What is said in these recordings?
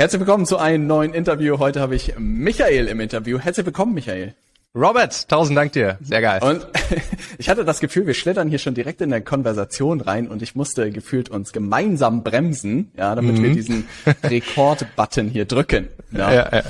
Herzlich willkommen zu einem neuen Interview. Heute habe ich Michael im Interview. Herzlich willkommen, Michael. Robert, tausend Dank dir. Sehr geil. Und ich hatte das Gefühl, wir schlittern hier schon direkt in der Konversation rein und ich musste gefühlt uns gemeinsam bremsen, ja, damit mhm. wir diesen Rekord-Button hier drücken. Ja. Ja, ja,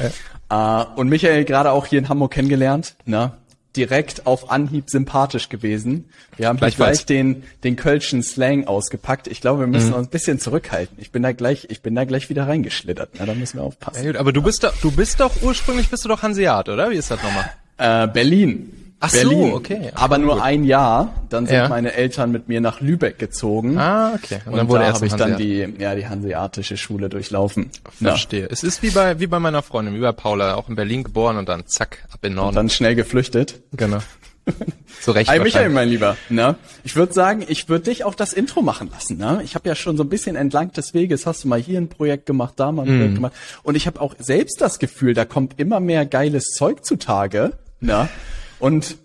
ja. Uh, und Michael gerade auch hier in Hamburg kennengelernt, ne? Direkt auf Anhieb sympathisch gewesen. Wir haben gleich, gleich den, den Kölschen Slang ausgepackt. Ich glaube, wir müssen mhm. uns ein bisschen zurückhalten. Ich bin da gleich, ich bin da gleich wieder reingeschlittert. Na, da müssen wir aufpassen. Ja, aber du bist doch, du bist doch ursprünglich bist du doch Hanseat, oder? Wie ist das nochmal? Äh, Berlin. Ach Berlin. so, okay. Ach, aber nur gut. ein Jahr. Dann sind ja. meine Eltern mit mir nach Lübeck gezogen. Ah, okay. Und, und dann wurde da habe ich dann die, ja, die hanseatische Schule durchlaufen. Verstehe. Ja. Es ist wie bei, wie bei meiner Freundin, wie bei Paula, auch in Berlin geboren und dann zack, ab in Norden. Und dann schnell geflüchtet. Genau. Zu Recht. Hi Michael, mein Lieber. Ne? Ich würde sagen, ich würde dich auch das Intro machen lassen. Ne? Ich habe ja schon so ein bisschen entlang des Weges, hast du mal hier ein Projekt gemacht, da mal ein mm. Projekt gemacht. Und ich habe auch selbst das Gefühl, da kommt immer mehr geiles Zeug zutage. Ne? Und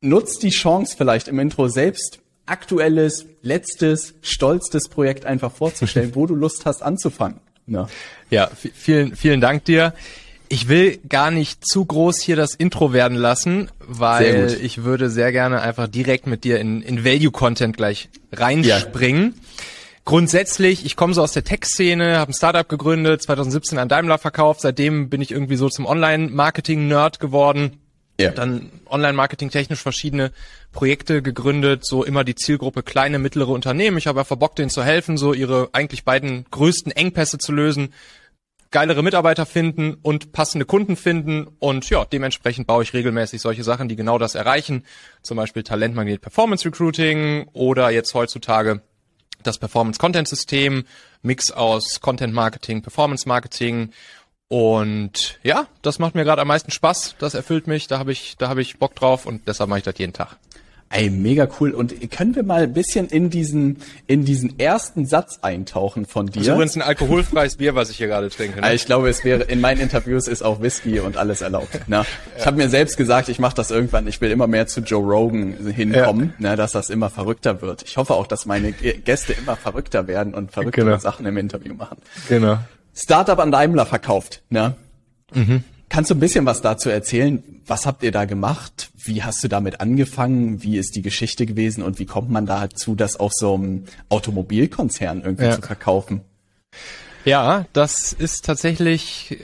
nutzt die Chance vielleicht im Intro selbst aktuelles, letztes, stolzes Projekt einfach vorzustellen, wo du Lust hast anzufangen. Ne? Ja, vielen, vielen Dank dir. Ich will gar nicht zu groß hier das Intro werden lassen, weil ich würde sehr gerne einfach direkt mit dir in, in Value-Content gleich reinspringen. Ja. Grundsätzlich, ich komme so aus der Tech-Szene, habe ein Startup gegründet, 2017 an Daimler verkauft, seitdem bin ich irgendwie so zum Online-Marketing-Nerd geworden. Ja. Dann Online-Marketing technisch verschiedene Projekte gegründet, so immer die Zielgruppe kleine, mittlere Unternehmen. Ich habe einfach Bock, denen zu helfen, so ihre eigentlich beiden größten Engpässe zu lösen geilere Mitarbeiter finden und passende Kunden finden und ja, dementsprechend baue ich regelmäßig solche Sachen, die genau das erreichen. Zum Beispiel Talentmagnet Performance Recruiting oder jetzt heutzutage das Performance Content System, Mix aus Content Marketing, Performance Marketing und ja, das macht mir gerade am meisten Spaß, das erfüllt mich, da habe ich da habe ich Bock drauf und deshalb mache ich das jeden Tag. Ey, mega cool. Und können wir mal ein bisschen in diesen, in diesen ersten Satz eintauchen von dir? Das ist übrigens ein alkoholfreies Bier, was ich hier gerade trinke. Ne? Ich glaube, es wäre, in meinen Interviews ist auch Whisky und alles erlaubt. Ne? Ich habe mir selbst gesagt, ich mache das irgendwann, ich will immer mehr zu Joe Rogan hinkommen, ja. ne, dass das immer verrückter wird. Ich hoffe auch, dass meine Gäste immer verrückter werden und verrückte genau. Sachen im Interview machen. Genau. Startup an Daimler verkauft, ne? Mhm. Kannst du ein bisschen was dazu erzählen? Was habt ihr da gemacht? Wie hast du damit angefangen? Wie ist die Geschichte gewesen? Und wie kommt man dazu, das auf so einem Automobilkonzern irgendwie ja. zu verkaufen? Ja, das ist tatsächlich,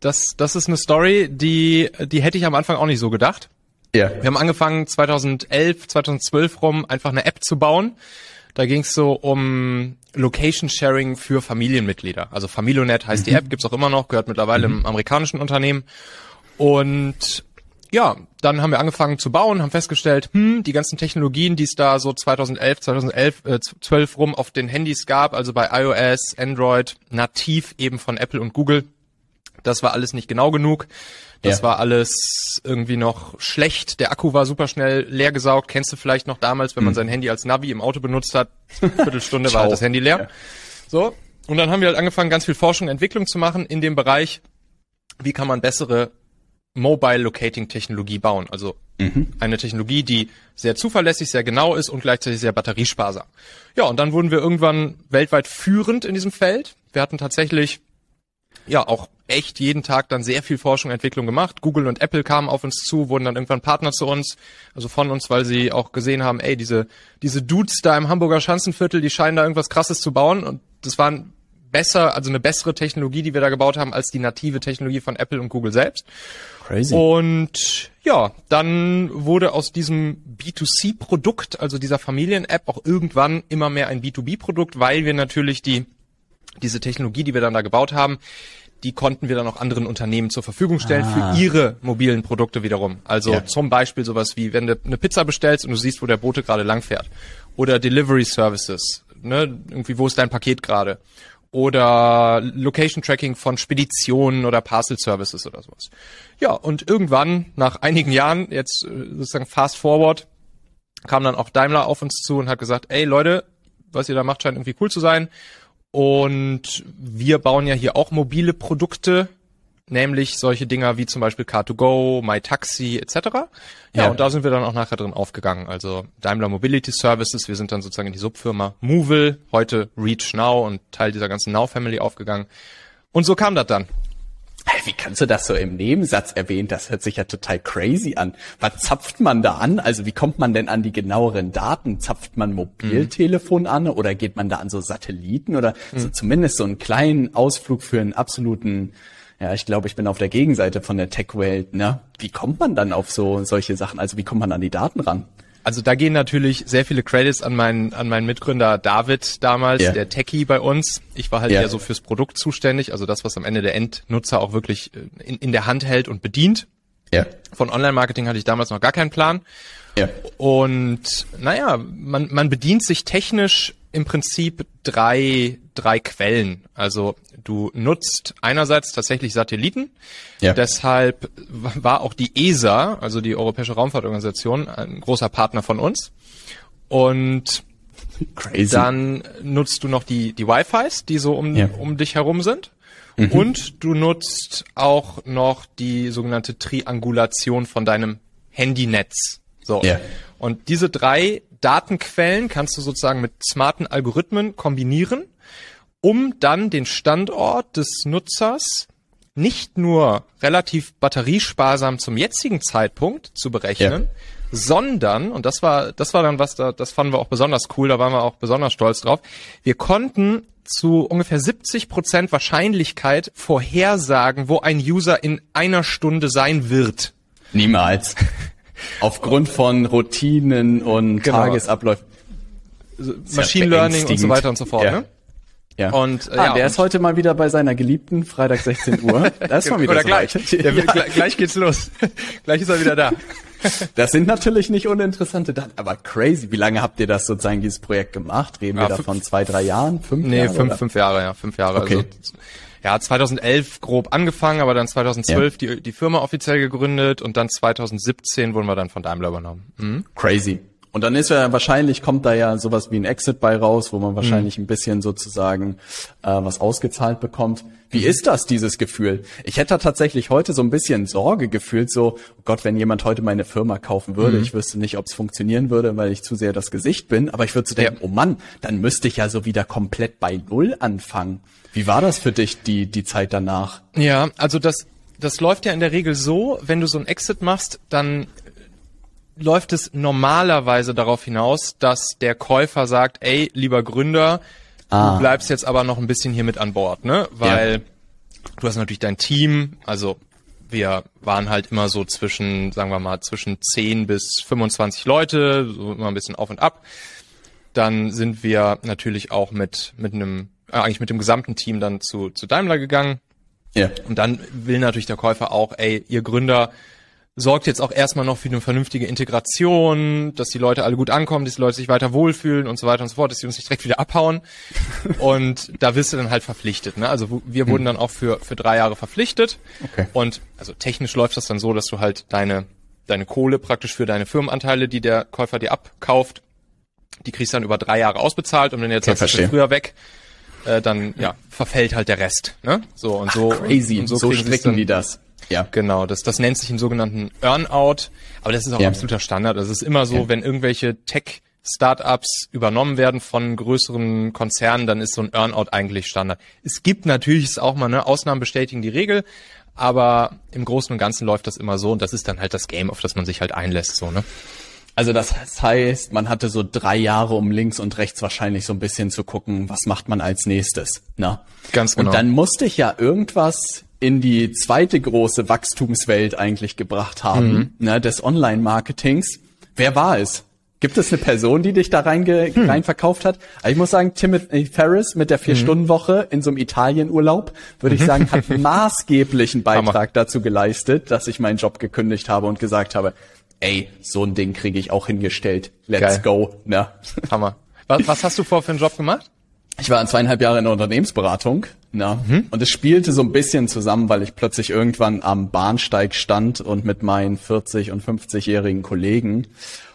das, das ist eine Story, die, die hätte ich am Anfang auch nicht so gedacht. Ja. Wir haben angefangen 2011, 2012 rum einfach eine App zu bauen. Da ging es so um Location Sharing für Familienmitglieder. Also Familionet heißt mhm. die App, gibt's auch immer noch, gehört mittlerweile mhm. im amerikanischen Unternehmen. Und ja, dann haben wir angefangen zu bauen, haben festgestellt, hm, die ganzen Technologien, die es da so 2011, 2011, äh, 12 rum auf den Handys gab, also bei iOS, Android, nativ eben von Apple und Google, das war alles nicht genau genug. Das ja. war alles irgendwie noch schlecht. Der Akku war super schnell leer gesaugt. Kennst du vielleicht noch damals, wenn man hm. sein Handy als Navi im Auto benutzt hat? Viertelstunde war halt das Handy leer. Ja. So. Und dann haben wir halt angefangen, ganz viel Forschung und Entwicklung zu machen in dem Bereich, wie kann man bessere Mobile Locating Technologie bauen. Also mhm. eine Technologie, die sehr zuverlässig, sehr genau ist und gleichzeitig sehr batteriesparsam. Ja, und dann wurden wir irgendwann weltweit führend in diesem Feld. Wir hatten tatsächlich ja auch echt jeden Tag dann sehr viel Forschung und Entwicklung gemacht. Google und Apple kamen auf uns zu, wurden dann irgendwann Partner zu uns, also von uns, weil sie auch gesehen haben, ey, diese, diese Dudes da im Hamburger Schanzenviertel, die scheinen da irgendwas krasses zu bauen und das waren besser, also eine bessere Technologie, die wir da gebaut haben, als die native Technologie von Apple und Google selbst. Crazy. Und ja, dann wurde aus diesem B2C-Produkt, also dieser Familien-App, auch irgendwann immer mehr ein B2B-Produkt, weil wir natürlich die diese Technologie, die wir dann da gebaut haben, die konnten wir dann auch anderen Unternehmen zur Verfügung stellen ah. für ihre mobilen Produkte wiederum. Also ja. zum Beispiel sowas wie, wenn du eine Pizza bestellst und du siehst, wo der Bote gerade langfährt. Oder Delivery Services. Ne? Irgendwie, wo ist dein Paket gerade? Oder Location Tracking von Speditionen oder Parcel Services oder sowas. Ja, und irgendwann, nach einigen Jahren, jetzt äh, sozusagen fast forward, kam dann auch Daimler auf uns zu und hat gesagt, ey Leute, was ihr da macht, scheint irgendwie cool zu sein und wir bauen ja hier auch mobile Produkte, nämlich solche Dinger wie zum Beispiel Car2Go, MyTaxi etc. Ja, ja, und da sind wir dann auch nachher drin aufgegangen. Also Daimler Mobility Services, wir sind dann sozusagen in die Subfirma Movil, heute Reach Now und Teil dieser ganzen Now Family aufgegangen. Und so kam das dann. Wie kannst du das so im Nebensatz erwähnen? Das hört sich ja total crazy an. Was zapft man da an? Also wie kommt man denn an die genaueren Daten? Zapft man Mobiltelefon an oder geht man da an so Satelliten oder mhm. so zumindest so einen kleinen Ausflug für einen absoluten, ja, ich glaube, ich bin auf der Gegenseite von der Tech-Welt, ne? Wie kommt man dann auf so solche Sachen? Also wie kommt man an die Daten ran? Also da gehen natürlich sehr viele Credits an meinen, an meinen Mitgründer David damals, yeah. der Techie bei uns. Ich war halt yeah. eher so fürs Produkt zuständig, also das, was am Ende der Endnutzer auch wirklich äh, in, in der Hand hält und bedient. Ja. Von Online-Marketing hatte ich damals noch gar keinen Plan. Ja. Und naja, man, man bedient sich technisch im Prinzip drei, drei Quellen. Also du nutzt einerseits tatsächlich Satelliten. Ja. Deshalb war auch die ESA, also die Europäische Raumfahrtorganisation, ein großer Partner von uns. Und Crazy. dann nutzt du noch die, die Wi-Fis, die so um, ja. um dich herum sind. Mhm. Und du nutzt auch noch die sogenannte Triangulation von deinem Handynetz. So. Ja. Und diese drei Datenquellen kannst du sozusagen mit smarten Algorithmen kombinieren, um dann den Standort des Nutzers nicht nur relativ batteriesparsam zum jetzigen Zeitpunkt zu berechnen, ja. sondern, und das war, das war dann was, da, das fanden wir auch besonders cool, da waren wir auch besonders stolz drauf, wir konnten zu ungefähr 70 Prozent Wahrscheinlichkeit vorhersagen, wo ein User in einer Stunde sein wird. Niemals. Aufgrund von Routinen und genau. Tagesabläufen. Machine Learning und so weiter und so fort, ja. ne? Ja. Und äh, ah, ja, der ist heute mal wieder bei seiner Geliebten, Freitag 16 Uhr. Da ist mal wieder Oder so gleich. Ja, gleich. Gleich geht's los. gleich ist er wieder da. Das sind natürlich nicht uninteressante Daten, aber crazy. Wie lange habt ihr das sozusagen, dieses Projekt gemacht? Reden wir ja, davon zwei, drei Jahren? Fünf nee, Jahre? Nee, fünf, fünf Jahre, ja, fünf Jahre. Okay. Also, ja, 2011 grob angefangen, aber dann 2012 ja. die, die Firma offiziell gegründet und dann 2017 wurden wir dann von Daimler übernommen. Mhm. Crazy. Und dann ist ja wahrscheinlich, kommt da ja sowas wie ein Exit bei raus, wo man wahrscheinlich mhm. ein bisschen sozusagen äh, was ausgezahlt bekommt. Wie mhm. ist das, dieses Gefühl? Ich hätte tatsächlich heute so ein bisschen Sorge gefühlt, so, oh Gott, wenn jemand heute meine Firma kaufen würde, mhm. ich wüsste nicht, ob es funktionieren würde, weil ich zu sehr das Gesicht bin, aber ich würde so denken, ja. oh Mann, dann müsste ich ja so wieder komplett bei Null anfangen. Wie war das für dich, die, die Zeit danach? Ja, also das, das läuft ja in der Regel so, wenn du so ein Exit machst, dann läuft es normalerweise darauf hinaus, dass der Käufer sagt, ey, lieber Gründer, ah. du bleibst jetzt aber noch ein bisschen hier mit an Bord, ne? Weil ja. du hast natürlich dein Team, also wir waren halt immer so zwischen, sagen wir mal, zwischen 10 bis 25 Leute, so immer ein bisschen auf und ab. Dann sind wir natürlich auch mit, mit einem, äh, eigentlich mit dem gesamten Team dann zu, zu Daimler gegangen. Ja. Und dann will natürlich der Käufer auch, ey, ihr Gründer, sorgt jetzt auch erstmal noch für eine vernünftige Integration, dass die Leute alle gut ankommen, dass die Leute sich weiter wohlfühlen und so weiter und so fort, dass sie uns nicht direkt wieder abhauen. und da wirst du dann halt verpflichtet. Ne? Also wir wurden hm. dann auch für, für drei Jahre verpflichtet. Okay. Und also technisch läuft das dann so, dass du halt deine, deine Kohle praktisch für deine Firmenanteile, die der Käufer dir abkauft, die kriegst du dann über drei Jahre ausbezahlt und wenn du jetzt okay, sagst, du früher weg, äh, dann ja, verfällt halt der Rest. Ne? So und so. Ach, crazy. Und so, so stricken die das. Ja. Genau, das, das nennt sich im sogenannten Earnout, aber das ist auch ja. absoluter Standard. Das ist immer so, ja. wenn irgendwelche Tech Startups übernommen werden von größeren Konzernen, dann ist so ein Earnout eigentlich Standard. Es gibt natürlich auch mal, ne, Ausnahmen bestätigen die Regel, aber im Großen und Ganzen läuft das immer so und das ist dann halt das Game, auf das man sich halt einlässt, so, ne? Also das heißt, man hatte so drei Jahre, um links und rechts wahrscheinlich so ein bisschen zu gucken, was macht man als nächstes, ne? Ganz genau. Und dann musste ich ja irgendwas in die zweite große Wachstumswelt eigentlich gebracht haben, mhm. ne, des Online-Marketings. Wer war es? Gibt es eine Person, die dich da reinge hm. rein verkauft hat? Also ich muss sagen, Timothy Ferris mit der Vier-Stunden-Woche in so einem Italienurlaub, würde ich sagen, hat maßgeblichen Beitrag Hammer. dazu geleistet, dass ich meinen Job gekündigt habe und gesagt habe, ey, so ein Ding kriege ich auch hingestellt. Let's Geil. go. Ne? Hammer. Was, was hast du vor für einen Job gemacht? Ich war zweieinhalb Jahre in der Unternehmensberatung. Na, mhm. Und es spielte so ein bisschen zusammen, weil ich plötzlich irgendwann am Bahnsteig stand und mit meinen 40 und 50-jährigen Kollegen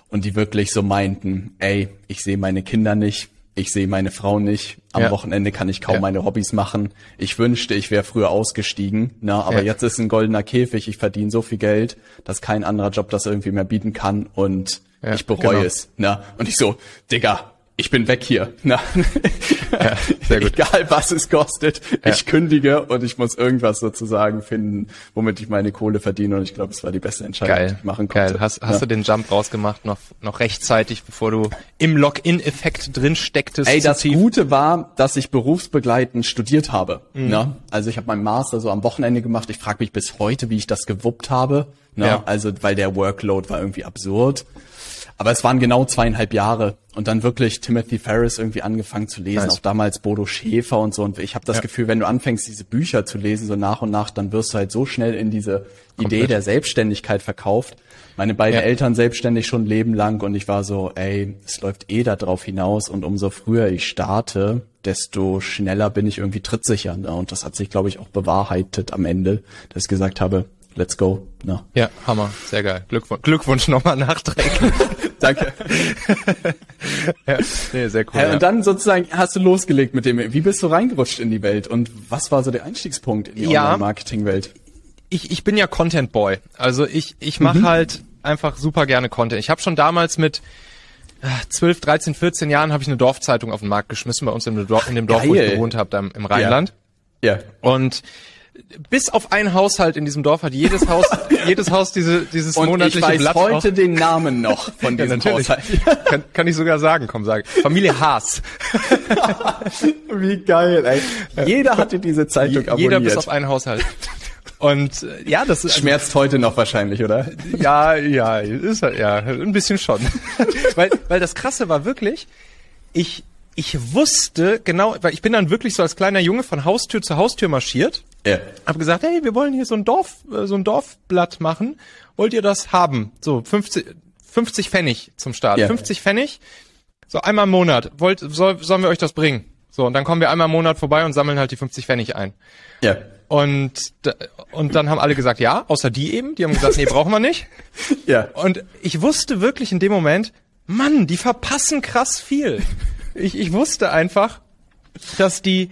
und die wirklich so meinten, ey, ich sehe meine Kinder nicht, ich sehe meine Frau nicht, am ja. Wochenende kann ich kaum ja. meine Hobbys machen. Ich wünschte, ich wäre früher ausgestiegen, na, aber ja. jetzt ist ein goldener Käfig, ich verdiene so viel Geld, dass kein anderer Job das irgendwie mehr bieten kann und ich bereue genau. es. Na. Und ich so, Digga, ich bin weg hier. Na, ja, sehr gut. Egal was es kostet, ja. ich kündige und ich muss irgendwas sozusagen finden, womit ich meine Kohle verdiene. Und ich glaube, es war die beste Entscheidung, Geil. die ich machen konnte. Geil. Hast, hast ja. du den Jump rausgemacht, noch, noch rechtzeitig, bevor du im Login-Effekt drin stecktest? Ey, das tief. Gute war, dass ich berufsbegleitend studiert habe. Mhm. Ne? Also ich habe meinen Master so am Wochenende gemacht. Ich frage mich bis heute, wie ich das gewuppt habe. Ne? Ja. Also weil der Workload war irgendwie absurd. Aber es waren genau zweieinhalb Jahre und dann wirklich Timothy Ferris irgendwie angefangen zu lesen, nice. auch damals Bodo Schäfer und so. Und ich habe das ja. Gefühl, wenn du anfängst, diese Bücher zu lesen, so nach und nach, dann wirst du halt so schnell in diese Komplett. Idee der Selbstständigkeit verkauft. Meine beiden ja. Eltern selbstständig schon Leben lang und ich war so, ey, es läuft eh da drauf hinaus und umso früher ich starte, desto schneller bin ich irgendwie trittsicher. Ne? Und das hat sich, glaube ich, auch bewahrheitet am Ende, dass ich gesagt habe, let's go. No. Ja, Hammer, sehr geil. Glückwunsch, Glückwunsch nochmal nachträglich. Danke. ja, nee, sehr cool. Ja, und dann sozusagen hast du losgelegt mit dem, wie bist du reingerutscht in die Welt und was war so der Einstiegspunkt in die ja, Online-Marketing-Welt? Ich, ich bin ja Content Boy. Also ich, ich mache mhm. halt einfach super gerne Content. Ich habe schon damals mit 12, 13, 14 Jahren habe ich eine Dorfzeitung auf den Markt geschmissen bei uns in dem Dorf, in dem Dorf wo ich gewohnt habe, im Rheinland. Ja. ja. Und bis auf ein Haushalt in diesem Dorf hat jedes Haus, jedes Haus diese, dieses Und monatliche ich weiß Blatt heute den Namen noch von diesem ja, Haushalt. kann, kann ich sogar sagen, komm, sag. Familie Haas. Wie geil, ey. Jeder hatte diese Zeitung Je, abonniert. Jeder bis auf einen Haushalt. Und äh, ja, das also, schmerzt heute noch wahrscheinlich, oder? Ja, ja, ist halt, ja, ein bisschen schon. weil, weil das Krasse war wirklich, ich ich wusste genau, weil ich bin dann wirklich so als kleiner Junge von Haustür zu Haustür marschiert. Ja. Hab gesagt, hey, wir wollen hier so ein Dorf, äh, so ein Dorfblatt machen. Wollt ihr das haben? So 50, 50 Pfennig zum Start. Ja. 50 Pfennig. So einmal im Monat. Wollt, soll, sollen wir euch das bringen? So, und dann kommen wir einmal im Monat vorbei und sammeln halt die 50 Pfennig ein. Ja. Und, und dann haben alle gesagt, ja, außer die eben. Die haben gesagt, nee, brauchen wir nicht. Ja. Und ich wusste wirklich in dem Moment, Mann, die verpassen krass viel ich, ich wusste einfach, dass die,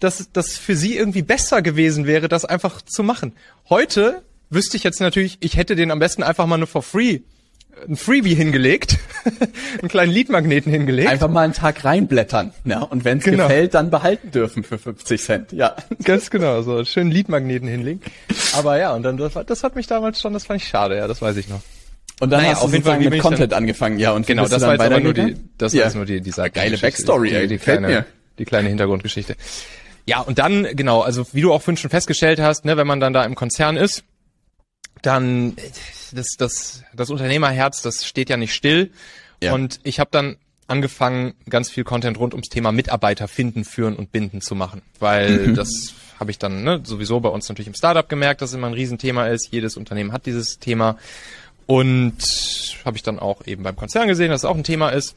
dass das für sie irgendwie besser gewesen wäre, das einfach zu machen. Heute wüsste ich jetzt natürlich, ich hätte den am besten einfach mal nur for free ein Freebie hingelegt, einen kleinen Leadmagneten hingelegt. Einfach mal einen Tag reinblättern, ja, und wenn es genau. gefällt, dann behalten dürfen für 50 Cent, ja. Ganz genau, so einen schönen Leadmagneten hinlegen. Aber ja, und dann das, das hat mich damals schon, das fand ich schade, ja, das weiß ich noch. Und dann naja, hast du auf jeden Fall mit Content dann, angefangen, ja. Und genau, das war jetzt aber nur die, das ja. war jetzt nur die, dieser geile Backstory, die, die, die kleine, mir. die kleine Hintergrundgeschichte. Ja, und dann, genau, also wie du auch vorhin schon festgestellt hast, ne, wenn man dann da im Konzern ist, dann das, das, das Unternehmerherz, das steht ja nicht still. Ja. Und ich habe dann angefangen, ganz viel Content rund ums Thema Mitarbeiter finden, führen und binden zu machen. Weil mhm. das habe ich dann ne, sowieso bei uns natürlich im Startup gemerkt, dass es immer ein Riesenthema ist. Jedes Unternehmen hat dieses Thema. Und habe ich dann auch eben beim Konzern gesehen, dass es auch ein Thema ist.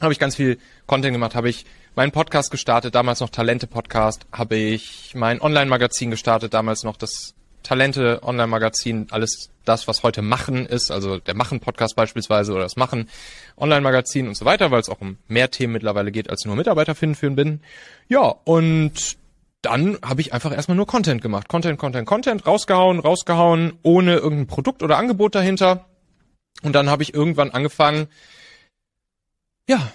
Habe ich ganz viel Content gemacht, habe ich meinen Podcast gestartet, damals noch Talente-Podcast, habe ich mein Online-Magazin gestartet, damals noch das Talente-Online-Magazin, alles das, was heute Machen ist, also der Machen-Podcast beispielsweise oder das Machen Online-Magazin und so weiter, weil es auch um mehr Themen mittlerweile geht, als nur Mitarbeiter finden für Binden. Ja, und dann habe ich einfach erstmal nur Content gemacht. Content, Content, Content, rausgehauen, rausgehauen, ohne irgendein Produkt oder Angebot dahinter. Und dann habe ich irgendwann angefangen, ja,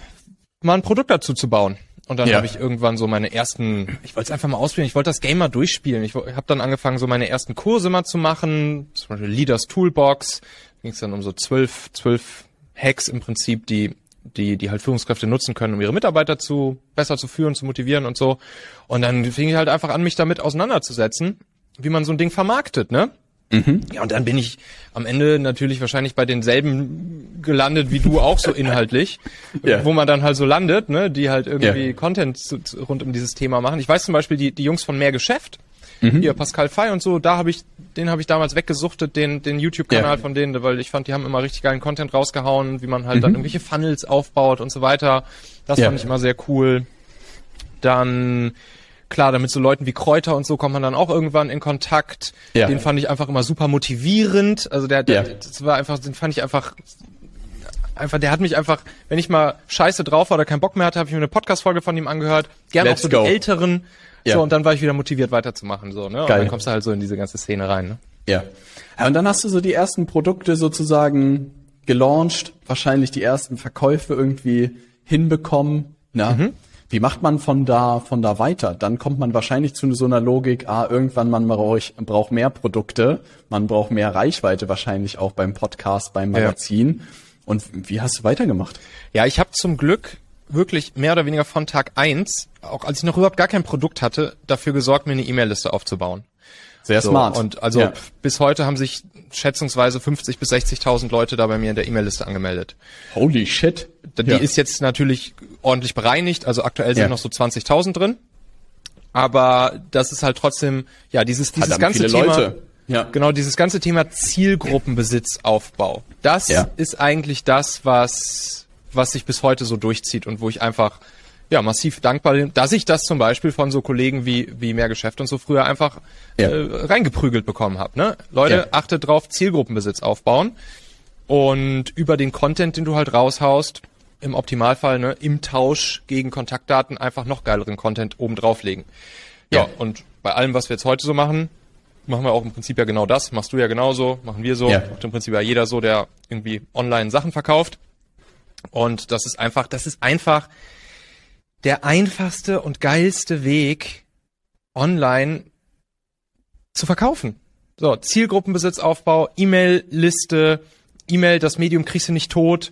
mal ein Produkt dazu zu bauen. Und dann ja. habe ich irgendwann so meine ersten, ich wollte es einfach mal ausprobieren, ich wollte das Game mal durchspielen. Ich habe dann angefangen, so meine ersten Kurse mal zu machen, zum Beispiel Leaders Toolbox, ging es dann um so zwölf, zwölf Hacks im Prinzip, die die, die halt Führungskräfte nutzen können, um ihre Mitarbeiter zu besser zu führen, zu motivieren und so. Und dann fing ich halt einfach an, mich damit auseinanderzusetzen, wie man so ein Ding vermarktet, ne? Mhm. Ja, und dann bin ich am Ende natürlich wahrscheinlich bei denselben gelandet wie du auch so inhaltlich, ja. wo man dann halt so landet, ne, die halt irgendwie ja. Content zu, zu, rund um dieses Thema machen. Ich weiß zum Beispiel, die, die Jungs von Mehr Geschäft, Mhm. Hier Pascal Fay und so, da habe ich, den habe ich damals weggesuchtet, den, den YouTube-Kanal ja. von denen, weil ich fand, die haben immer richtig geilen Content rausgehauen, wie man halt mhm. dann irgendwelche Funnels aufbaut und so weiter. Das fand ich immer sehr cool. Dann klar, damit so Leuten wie Kräuter und so kommt man dann auch irgendwann in Kontakt. Ja. Den fand ich einfach immer super motivierend. Also der, der ja. das war einfach, den fand ich einfach einfach, der hat mich einfach, wenn ich mal scheiße drauf war oder keinen Bock mehr hatte, habe ich mir eine Podcast-Folge von ihm angehört. Gerne auch so go. die älteren, ja. So, und dann war ich wieder motiviert weiterzumachen, so, ne? Und Geil. dann kommst du halt so in diese ganze Szene rein, ne? Ja. ja. Und dann hast du so die ersten Produkte sozusagen gelauncht, wahrscheinlich die ersten Verkäufe irgendwie hinbekommen. Ne? Mhm. Wie macht man von da, von da weiter? Dann kommt man wahrscheinlich zu so einer Logik, ah, irgendwann man braucht, mehr Produkte, man braucht mehr Reichweite wahrscheinlich auch beim Podcast, beim Magazin. Ja. Und wie hast du weitergemacht? Ja, ich habe zum Glück wirklich mehr oder weniger von Tag eins, auch als ich noch überhaupt gar kein Produkt hatte, dafür gesorgt, mir eine E-Mail-Liste aufzubauen. Sehr so, smart. Und also ja. bis heute haben sich schätzungsweise 50 bis 60.000 Leute da bei mir in der E-Mail-Liste angemeldet. Holy shit. Die ja. ist jetzt natürlich ordentlich bereinigt, also aktuell sind ja. noch so 20.000 drin. Aber das ist halt trotzdem, ja, dieses, dieses ganze Thema. Leute. Ja. Genau, dieses ganze Thema Zielgruppenbesitzaufbau. Das ja. ist eigentlich das, was, was sich bis heute so durchzieht und wo ich einfach ja, massiv dankbar, dass ich das zum Beispiel von so Kollegen wie, wie mehr Geschäft und so früher einfach ja. äh, reingeprügelt bekommen habe. Ne? Leute, ja. achtet drauf, Zielgruppenbesitz aufbauen und über den Content, den du halt raushaust, im Optimalfall ne, im Tausch gegen Kontaktdaten einfach noch geileren Content oben drauflegen. Ja, ja, und bei allem, was wir jetzt heute so machen, machen wir auch im Prinzip ja genau das. Machst du ja genauso, machen wir so. Ja. Macht im Prinzip ja jeder so, der irgendwie online Sachen verkauft. Und das ist einfach, das ist einfach der einfachste und geilste Weg, online zu verkaufen. So, Zielgruppenbesitzaufbau, E-Mail-Liste, E-Mail, das Medium kriegst du nicht tot,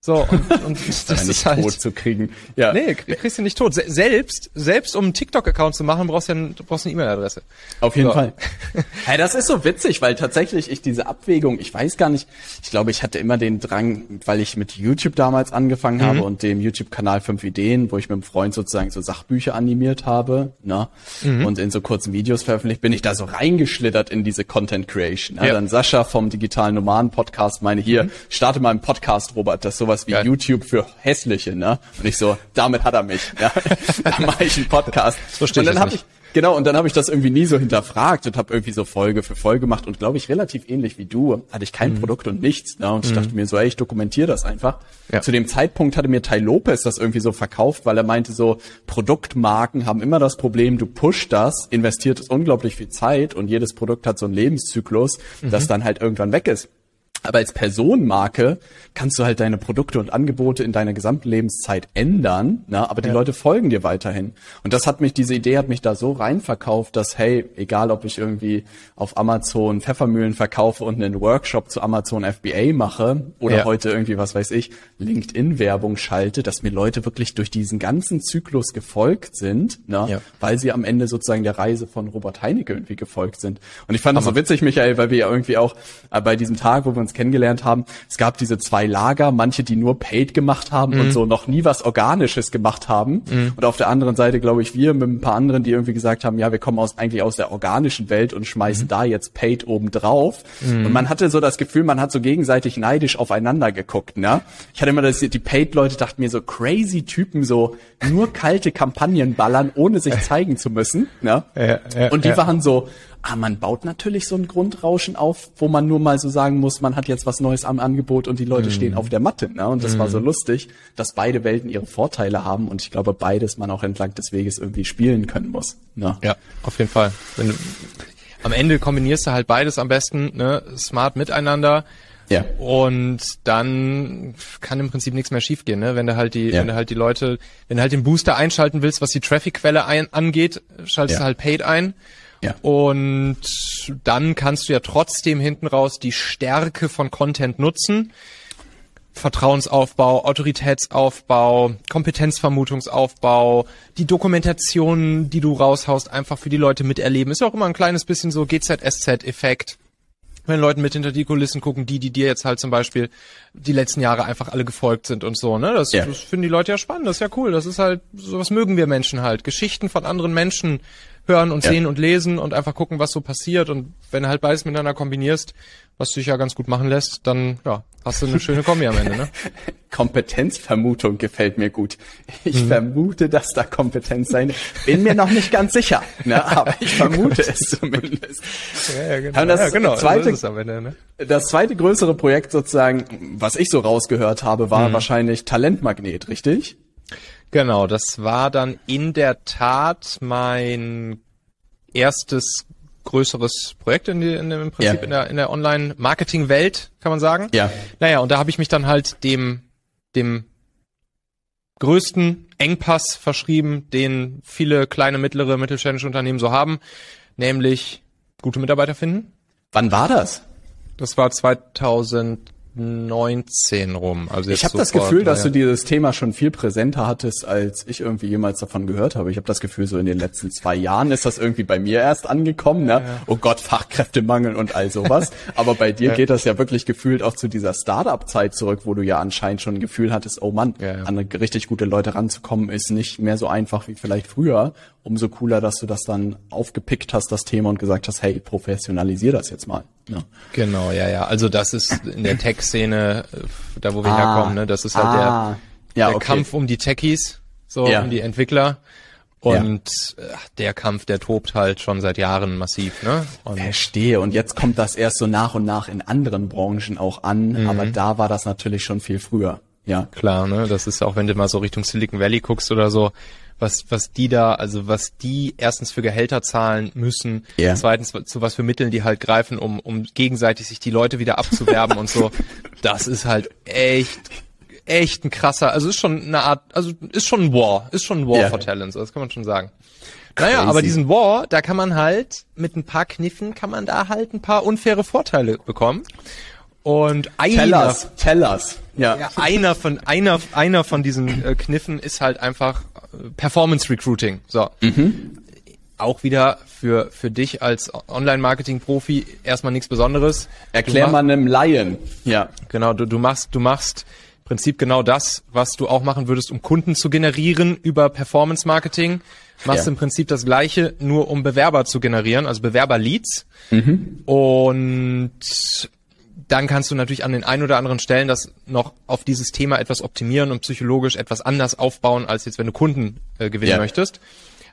so, und, und das ist halt. Tot zu kriegen. Ja. Nee, kriegst du nicht tot. selbst, selbst um einen TikTok-Account zu machen, brauchst du ja ein, brauchst eine E-Mail-Adresse. Auf jeden so. Fall. hey, das ist so witzig, weil tatsächlich ich diese Abwägung, ich weiß gar nicht, ich glaube, ich hatte immer den Drang, weil ich mit YouTube damals angefangen mhm. habe und dem YouTube-Kanal 5 Ideen, wo ich mit einem Freund sozusagen so Sachbücher animiert habe, ne? Mhm. Und in so kurzen Videos veröffentlicht, bin ich da so reingeschlittert in diese Content Creation. Ne? Ja. Dann Sascha vom digitalen Nomaden Podcast meine hier, mhm. starte mal einen Podcast, Robert, das so sowas wie Geil. YouTube für Hässliche, ne? Und ich so, damit hat er mich. Ja? dann mache ich einen Podcast. So und dann habe ich Genau, und dann habe ich das irgendwie nie so hinterfragt und habe irgendwie so Folge für Folge gemacht und glaube ich relativ ähnlich wie du, hatte ich kein mhm. Produkt und nichts. Ne? Und ich mhm. dachte mir so, ey, ich dokumentiere das einfach. Ja. Zu dem Zeitpunkt hatte mir Tai Lopez das irgendwie so verkauft, weil er meinte so, Produktmarken haben immer das Problem, du push das, investiert unglaublich viel Zeit und jedes Produkt hat so einen Lebenszyklus, mhm. das dann halt irgendwann weg ist. Aber als Personenmarke kannst du halt deine Produkte und Angebote in deiner gesamten Lebenszeit ändern, na, aber die ja. Leute folgen dir weiterhin. Und das hat mich, diese Idee hat mich da so reinverkauft, dass, hey, egal ob ich irgendwie auf Amazon Pfeffermühlen verkaufe und einen Workshop zu Amazon FBA mache oder ja. heute irgendwie, was weiß ich, LinkedIn-Werbung schalte, dass mir Leute wirklich durch diesen ganzen Zyklus gefolgt sind, na, ja. weil sie am Ende sozusagen der Reise von Robert Heinecke irgendwie gefolgt sind. Und ich fand aber das so witzig, Michael, weil wir ja irgendwie auch äh, bei diesem Tag, wo wir uns kennengelernt haben, es gab diese zwei Lager, manche, die nur Paid gemacht haben mhm. und so noch nie was Organisches gemacht haben. Mhm. Und auf der anderen Seite, glaube ich, wir mit ein paar anderen, die irgendwie gesagt haben, ja, wir kommen aus eigentlich aus der organischen Welt und schmeißen mhm. da jetzt Paid oben drauf. Mhm. Und man hatte so das Gefühl, man hat so gegenseitig neidisch aufeinander geguckt, ne? Ich hatte immer das, die Paid-Leute dachten mir so crazy Typen, so nur kalte Kampagnen ballern, ohne sich zeigen zu müssen, ne? Ja, ja, und die ja. waren so, Ah, man baut natürlich so ein Grundrauschen auf, wo man nur mal so sagen muss, man hat jetzt was Neues am Angebot und die Leute mm. stehen auf der Matte. Ne? Und das mm. war so mhm. lustig, dass beide Welten ihre Vorteile haben und ich glaube, beides man auch entlang des Weges irgendwie spielen können muss. Ne? Ja, auf jeden Fall. Wenn, am Ende kombinierst du halt beides am besten, ne? smart miteinander. Ja. Und dann kann im Prinzip nichts mehr schiefgehen, ne? Wenn du halt die, ja. wenn du halt die Leute, wenn du halt den Booster einschalten willst, was die Traffic-Quelle angeht, schaltest ja. du halt Paid ein. Ja. Und dann kannst du ja trotzdem hinten raus die Stärke von Content nutzen. Vertrauensaufbau, Autoritätsaufbau, Kompetenzvermutungsaufbau, die Dokumentation, die du raushaust, einfach für die Leute miterleben. Ist ja auch immer ein kleines bisschen so GZSZ-Effekt wenn Leute mit hinter die Kulissen gucken, die, die dir jetzt halt zum Beispiel die letzten Jahre einfach alle gefolgt sind und so, ne? Das, ja. das finden die Leute ja spannend, das ist ja cool. Das ist halt, sowas mögen wir Menschen halt. Geschichten von anderen Menschen hören und ja. sehen und lesen und einfach gucken, was so passiert. Und wenn du halt beides miteinander kombinierst, was sich ja ganz gut machen lässt, dann ja, hast du eine schöne Kombi am Ende. Ne? Kompetenzvermutung gefällt mir gut. Ich mhm. vermute, dass da Kompetenz sein. Bin mir noch nicht ganz sicher, ne? aber ich vermute es zumindest. Ja, ja, genau. Das, ja, genau. Zweite, so Ende, ne? das zweite größere Projekt sozusagen, was ich so rausgehört habe, war mhm. wahrscheinlich Talentmagnet, richtig? Genau, das war dann in der Tat mein erstes größeres Projekt in, die, in im Prinzip ja. in der, in der Online-Marketing-Welt, kann man sagen. Ja. Naja, und da habe ich mich dann halt dem, dem größten Engpass verschrieben, den viele kleine, mittlere, mittelständische Unternehmen so haben, nämlich gute Mitarbeiter finden. Wann war das? Das war 2000 19 rum. Also ich habe das Gefühl, dass du dieses Thema schon viel präsenter hattest, als ich irgendwie jemals davon gehört habe. Ich habe das Gefühl, so in den letzten zwei Jahren ist das irgendwie bei mir erst angekommen. Ne? Ja. Oh Gott, Fachkräftemangel und all sowas. Aber bei dir ja. geht das ja wirklich gefühlt auch zu dieser Startup-Zeit zurück, wo du ja anscheinend schon ein Gefühl hattest, oh Mann, ja, an richtig gute Leute ranzukommen, ist nicht mehr so einfach wie vielleicht früher. Umso cooler, dass du das dann aufgepickt hast, das Thema, und gesagt hast, hey, professionalisier das jetzt mal. Ja. Genau, ja, ja. Also das ist in der Tech-Szene, äh, da wo wir ah, herkommen, ne, das ist halt ah, der, ja, der okay. Kampf um die Techies, so ja. um die Entwickler. Und ja. Äh, der Kampf, der tobt halt schon seit Jahren massiv, ne? Und Verstehe. Und jetzt kommt das erst so nach und nach in anderen Branchen auch an, mhm. aber da war das natürlich schon viel früher. Ja. Klar, ne? Das ist auch, wenn du mal so Richtung Silicon Valley guckst oder so, was, was die da, also was die erstens für Gehälter zahlen müssen, yeah. zweitens zu was für Mitteln die halt greifen, um, um gegenseitig sich die Leute wieder abzuwerben und so. Das ist halt echt, echt ein krasser, also ist schon eine Art, also ist schon ein War, ist schon ein War yeah. for Talents, das kann man schon sagen. Crazy. Naja, aber diesen War, da kann man halt mit ein paar Kniffen kann man da halt ein paar unfaire Vorteile bekommen. Und einer, Tellers, Tellers. Ja. ja. einer von einer einer von diesen äh, Kniffen ist halt einfach Performance Recruiting. So. Mhm. Auch wieder für, für dich als Online-Marketing-Profi erstmal nichts Besonderes. Erklär mal einem Laien. Ja. Genau, du, du machst, du machst im Prinzip genau das, was du auch machen würdest, um Kunden zu generieren über Performance Marketing. Machst ja. im Prinzip das gleiche, nur um Bewerber zu generieren, also Bewerber-Leads. Mhm. Und dann kannst du natürlich an den ein oder anderen Stellen das noch auf dieses Thema etwas optimieren und psychologisch etwas anders aufbauen, als jetzt, wenn du Kunden äh, gewinnen ja. möchtest.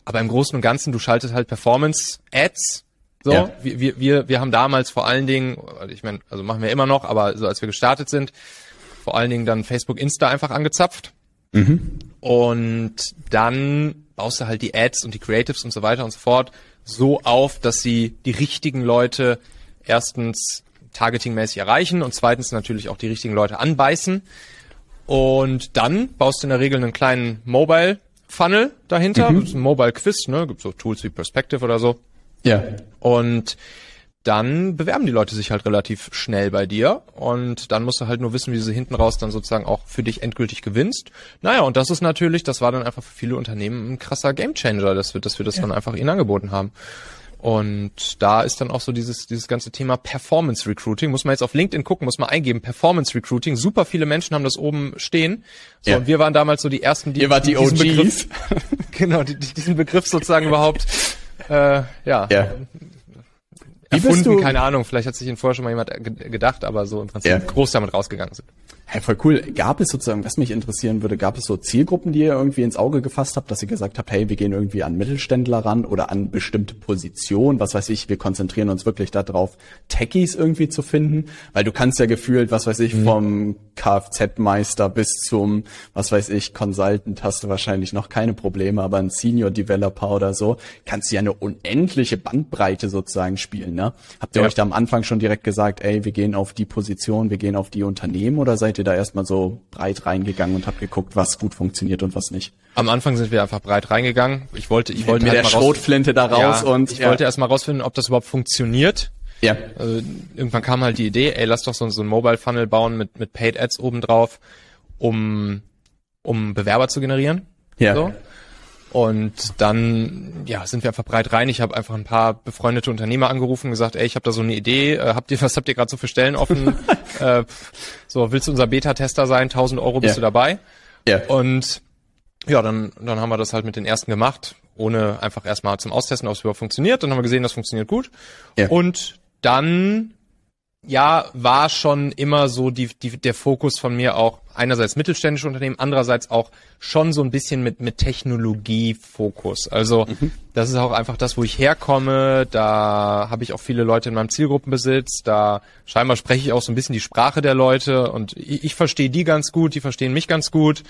Aber im Großen und Ganzen, du schaltest halt Performance-Ads. So, ja. wir, wir, wir haben damals vor allen Dingen, ich meine, also machen wir immer noch, aber so als wir gestartet sind, vor allen Dingen dann Facebook Insta einfach angezapft. Mhm. Und dann baust du halt die Ads und die Creatives und so weiter und so fort so auf, dass sie die richtigen Leute erstens targetingmäßig erreichen und zweitens natürlich auch die richtigen Leute anbeißen. Und dann baust du in der Regel einen kleinen Mobile Funnel dahinter, mhm. ein Mobile Quiz, ne, gibt so Tools wie Perspective oder so. Ja. Und dann bewerben die Leute sich halt relativ schnell bei dir und dann musst du halt nur wissen, wie du sie hinten raus dann sozusagen auch für dich endgültig gewinnst. Naja, und das ist natürlich, das war dann einfach für viele Unternehmen ein krasser Gamechanger, dass wir, dass wir das ja. dann einfach ihnen angeboten haben. Und da ist dann auch so dieses, dieses ganze Thema Performance Recruiting. Muss man jetzt auf LinkedIn gucken, muss man eingeben, Performance Recruiting. Super viele Menschen haben das oben stehen. So, ja. und wir waren damals so die ersten, die, Ihr wart die diesen OGs. Begriff, genau, die, diesen Begriff sozusagen überhaupt, äh, ja, ja. erfunden, keine Ahnung. Vielleicht hat sich ihn vorher schon mal jemand gedacht, aber so im Prinzip ja. groß damit rausgegangen sind. Hey, voll cool. Gab es sozusagen, was mich interessieren würde, gab es so Zielgruppen, die ihr irgendwie ins Auge gefasst habt, dass ihr gesagt habt, hey, wir gehen irgendwie an Mittelständler ran oder an bestimmte Positionen, was weiß ich, wir konzentrieren uns wirklich darauf, Techies irgendwie zu finden, weil du kannst ja gefühlt, was weiß ich, mhm. vom Kfz-Meister bis zum, was weiß ich, Consultant hast du wahrscheinlich noch keine Probleme, aber ein Senior Developer oder so, kannst du ja eine unendliche Bandbreite sozusagen spielen, ne? Habt ihr ja. euch da am Anfang schon direkt gesagt, ey, wir gehen auf die Position, wir gehen auf die Unternehmen oder seid seid ihr da erstmal so breit reingegangen und habt geguckt, was gut funktioniert und was nicht? Am Anfang sind wir einfach breit reingegangen. Ich wollte, ich wollte mit halt der Schrotflinte da raus ja, und ich ja. wollte erstmal rausfinden, ob das überhaupt funktioniert. Ja. Also, irgendwann kam halt die Idee, ey, lass doch so, so ein Mobile Funnel bauen mit mit Paid Ads obendrauf, um um Bewerber zu generieren. Ja. So. Und dann ja, sind wir einfach breit rein. Ich habe einfach ein paar befreundete Unternehmer angerufen und gesagt, ey, ich habe da so eine Idee, äh, habt ihr, was habt ihr gerade so für Stellen offen? äh, so, willst du unser Beta-Tester sein? 1000 Euro bist ja. du dabei. Ja. Und ja, dann, dann haben wir das halt mit den ersten gemacht, ohne einfach erstmal zum Austesten, ob es überhaupt funktioniert. Dann haben wir gesehen, das funktioniert gut. Ja. Und dann ja, war schon immer so die, die, der Fokus von mir auch einerseits mittelständische Unternehmen, andererseits auch schon so ein bisschen mit, mit Technologiefokus. Also mhm. das ist auch einfach das, wo ich herkomme. Da habe ich auch viele Leute in meinem Zielgruppenbesitz. Da scheinbar spreche ich auch so ein bisschen die Sprache der Leute und ich, ich verstehe die ganz gut, die verstehen mich ganz gut.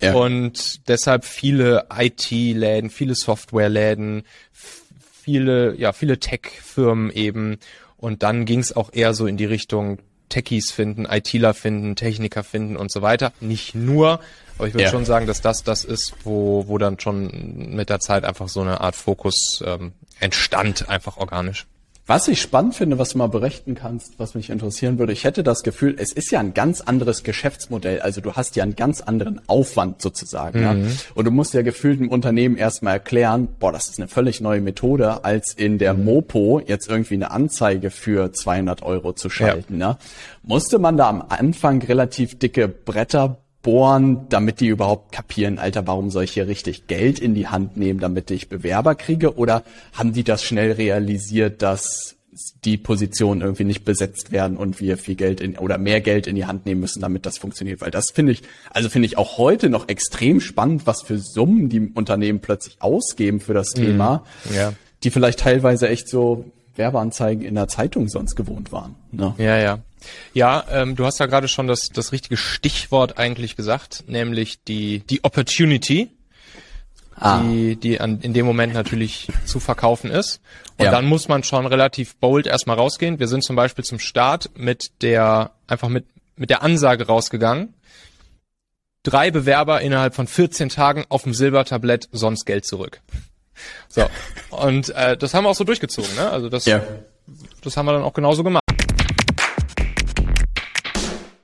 Ja. Und deshalb viele IT-Läden, viele Software-Läden, viele, ja, viele Tech-Firmen eben und dann ging es auch eher so in die Richtung Techies finden, ITler finden, Techniker finden und so weiter. Nicht nur, aber ich würde ja. schon sagen, dass das das ist, wo, wo dann schon mit der Zeit einfach so eine Art Fokus ähm, entstand, einfach organisch. Was ich spannend finde, was du mal berichten kannst, was mich interessieren würde, ich hätte das Gefühl, es ist ja ein ganz anderes Geschäftsmodell. Also du hast ja einen ganz anderen Aufwand sozusagen. Mhm. Ja? Und du musst ja gefühlt im Unternehmen erstmal erklären, boah, das ist eine völlig neue Methode, als in der mhm. Mopo jetzt irgendwie eine Anzeige für 200 Euro zu schalten. Ja. ja? Musste man da am Anfang relativ dicke Bretter bohren, damit die überhaupt kapieren, Alter, warum soll ich hier richtig Geld in die Hand nehmen, damit ich Bewerber kriege? Oder haben die das schnell realisiert, dass die Positionen irgendwie nicht besetzt werden und wir viel Geld in oder mehr Geld in die Hand nehmen müssen, damit das funktioniert. Weil das finde ich, also finde ich auch heute noch extrem spannend, was für Summen die Unternehmen plötzlich ausgeben für das mhm. Thema, ja. die vielleicht teilweise echt so Werbeanzeigen in der Zeitung sonst gewohnt waren. Ne? Ja, ja. Ja, ähm, du hast ja gerade schon das, das richtige Stichwort eigentlich gesagt, nämlich die, die Opportunity, ah. die, die an, in dem Moment natürlich zu verkaufen ist. Und ja. dann muss man schon relativ bold erstmal rausgehen. Wir sind zum Beispiel zum Start mit der, einfach mit, mit der Ansage rausgegangen. Drei Bewerber innerhalb von 14 Tagen auf dem Silbertablett, sonst Geld zurück. So. Und äh, das haben wir auch so durchgezogen, ne? Also das, ja. das haben wir dann auch genauso gemacht.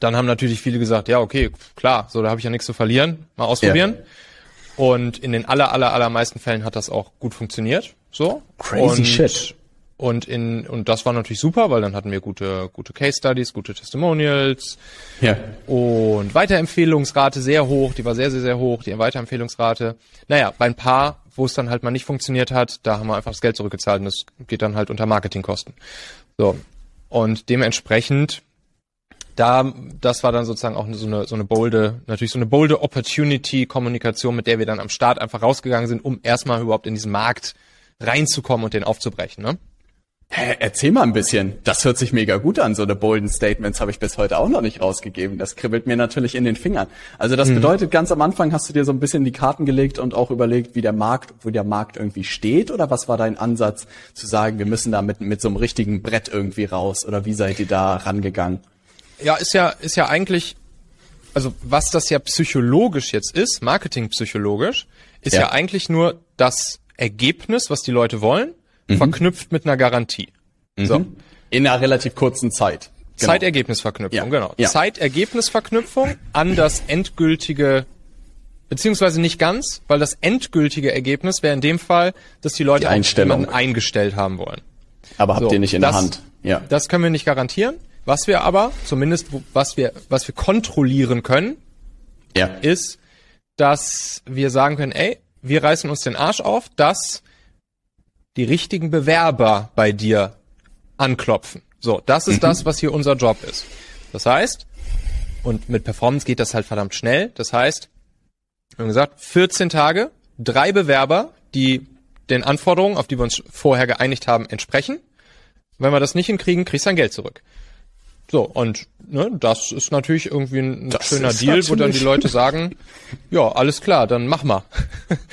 dann haben natürlich viele gesagt, ja, okay, klar, so da habe ich ja nichts zu verlieren, mal ausprobieren. Ja. Und in den aller, aller, allermeisten Fällen hat das auch gut funktioniert. So. Crazy und, shit. Und in, und das war natürlich super, weil dann hatten wir gute, gute Case Studies, gute Testimonials. Ja. Und Weiterempfehlungsrate sehr hoch, die war sehr, sehr, sehr hoch, die Weiterempfehlungsrate. Naja, bei ein paar, wo es dann halt mal nicht funktioniert hat, da haben wir einfach das Geld zurückgezahlt und das geht dann halt unter Marketingkosten. So. Und dementsprechend da, das war dann sozusagen auch so eine, so eine bolde, natürlich so eine bolde Opportunity-Kommunikation, mit der wir dann am Start einfach rausgegangen sind, um erstmal überhaupt in diesen Markt reinzukommen und den aufzubrechen, ne? Hä, erzähl mal ein bisschen. Das hört sich mega gut an. So eine bolden Statements habe ich bis heute auch noch nicht rausgegeben. Das kribbelt mir natürlich in den Fingern. Also das mhm. bedeutet, ganz am Anfang hast du dir so ein bisschen die Karten gelegt und auch überlegt, wie der Markt, wo der Markt irgendwie steht? Oder was war dein Ansatz zu sagen, wir müssen da mit, mit so einem richtigen Brett irgendwie raus? Oder wie seid ihr da rangegangen? Ja, ist ja, ist ja eigentlich, also was das ja psychologisch jetzt ist, marketingpsychologisch, ist ja. ja eigentlich nur das Ergebnis, was die Leute wollen, mhm. verknüpft mit einer Garantie. Mhm. So. In einer relativ kurzen Zeit. Genau. Zeitergebnisverknüpfung, ja. genau. Ja. Zeitergebnisverknüpfung an das endgültige, beziehungsweise nicht ganz, weil das endgültige Ergebnis wäre in dem Fall, dass die Leute die jemanden eingestellt haben wollen. Aber habt so, ihr nicht in das, der Hand. Ja. Das können wir nicht garantieren. Was wir aber, zumindest was wir, was wir kontrollieren können, ja. ist, dass wir sagen können, ey, wir reißen uns den Arsch auf, dass die richtigen Bewerber bei dir anklopfen. So, das ist mhm. das, was hier unser Job ist. Das heißt, und mit Performance geht das halt verdammt schnell. Das heißt, wir haben gesagt, 14 Tage, drei Bewerber, die den Anforderungen, auf die wir uns vorher geeinigt haben, entsprechen. Wenn wir das nicht hinkriegen, kriegst du dein Geld zurück. So, und ne, das ist natürlich irgendwie ein das schöner Deal, wo dann die Leute sagen, ja, alles klar, dann mach mal.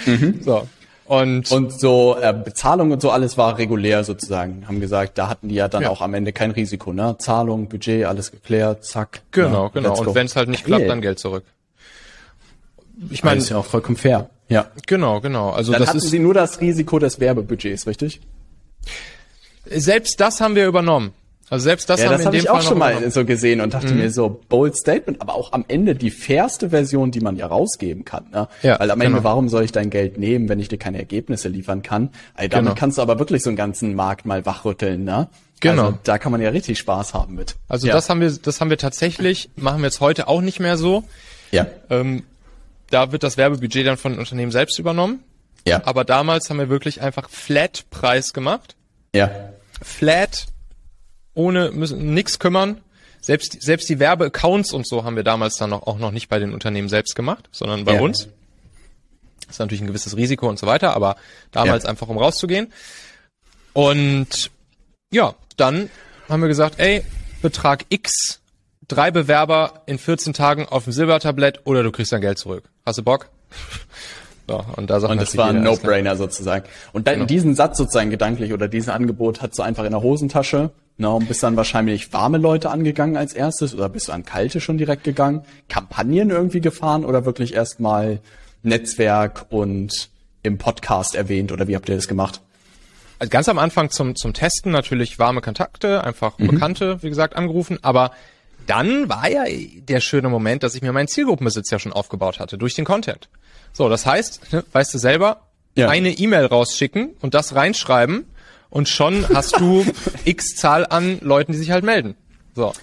Mhm. So. Und, und so äh, Bezahlung und so alles war regulär sozusagen. Haben gesagt, da hatten die ja dann ja. auch am Ende kein Risiko, ne? Zahlung, Budget, alles geklärt, zack. Genau, ja, genau. Und wenn es halt nicht klappt, dann Geld zurück. Ich meine, ist ja auch vollkommen fair. Ja. Genau, genau. Also dann das hatten ist, sie nur das Risiko des Werbebudgets, richtig? Selbst das haben wir übernommen. Also selbst das ja, haben das wir hab in dem ich Fall auch schon mal genommen. so gesehen und dachte Mhm. mir so bold Statement, aber auch am Ende die fairste Version, die man ja rausgeben kann. Ne? Ja, Weil am Ende, genau. warum soll ich dein Geld nehmen, wenn ich dir keine Ergebnisse liefern kann? Also damit Genau. kannst du aber wirklich so einen ganzen Markt mal wachrütteln. Ne? Genau. Also da kann man ja richtig Spaß haben mit. Also ja. das haben wir, das haben wir tatsächlich, machen wir jetzt heute auch nicht mehr so. Ja. Ähm, da wird das Werbebudget dann von den Unternehmen selbst übernommen. Ja. Aber damals haben wir wirklich einfach Flat-Preis gemacht. Ja. Flat, ohne müssen nix kümmern. Selbst, selbst die Werbeaccounts und so haben wir damals dann noch, auch noch nicht bei den Unternehmen selbst gemacht, sondern bei Ja. uns. Das ist natürlich ein gewisses Risiko und so weiter, aber damals Ja. einfach um rauszugehen. Und ja, dann haben wir gesagt, ey, Betrag X, drei Bewerber in 14 Tagen auf dem Silbertablett oder du kriegst dein Geld zurück. Hast du Bock? So, und da sagt Und das war ein. No-Brainer sozusagen. Und dann Genau. diesen Satz sozusagen gedanklich oder diesen Angebot hat du einfach in der Hosentasche. Na, und bist dann wahrscheinlich warme Leute angegangen als erstes oder bist du an kalte schon direkt gegangen? Kampagnen irgendwie gefahren oder wirklich erstmal Netzwerk und im Podcast erwähnt oder wie habt ihr das gemacht? Also ganz am Anfang zum, zum Testen natürlich warme Kontakte, einfach Mhm. Bekannte, wie gesagt, angerufen, aber dann war ja der schöne Moment, dass ich mir meinen Zielgruppenbesitz ja schon aufgebaut hatte durch den Content. So, das heißt, ne, weißt du selber, Ja. eine E-Mail rausschicken und das reinschreiben und schon hast du x Zahl an Leuten, die sich halt melden. So.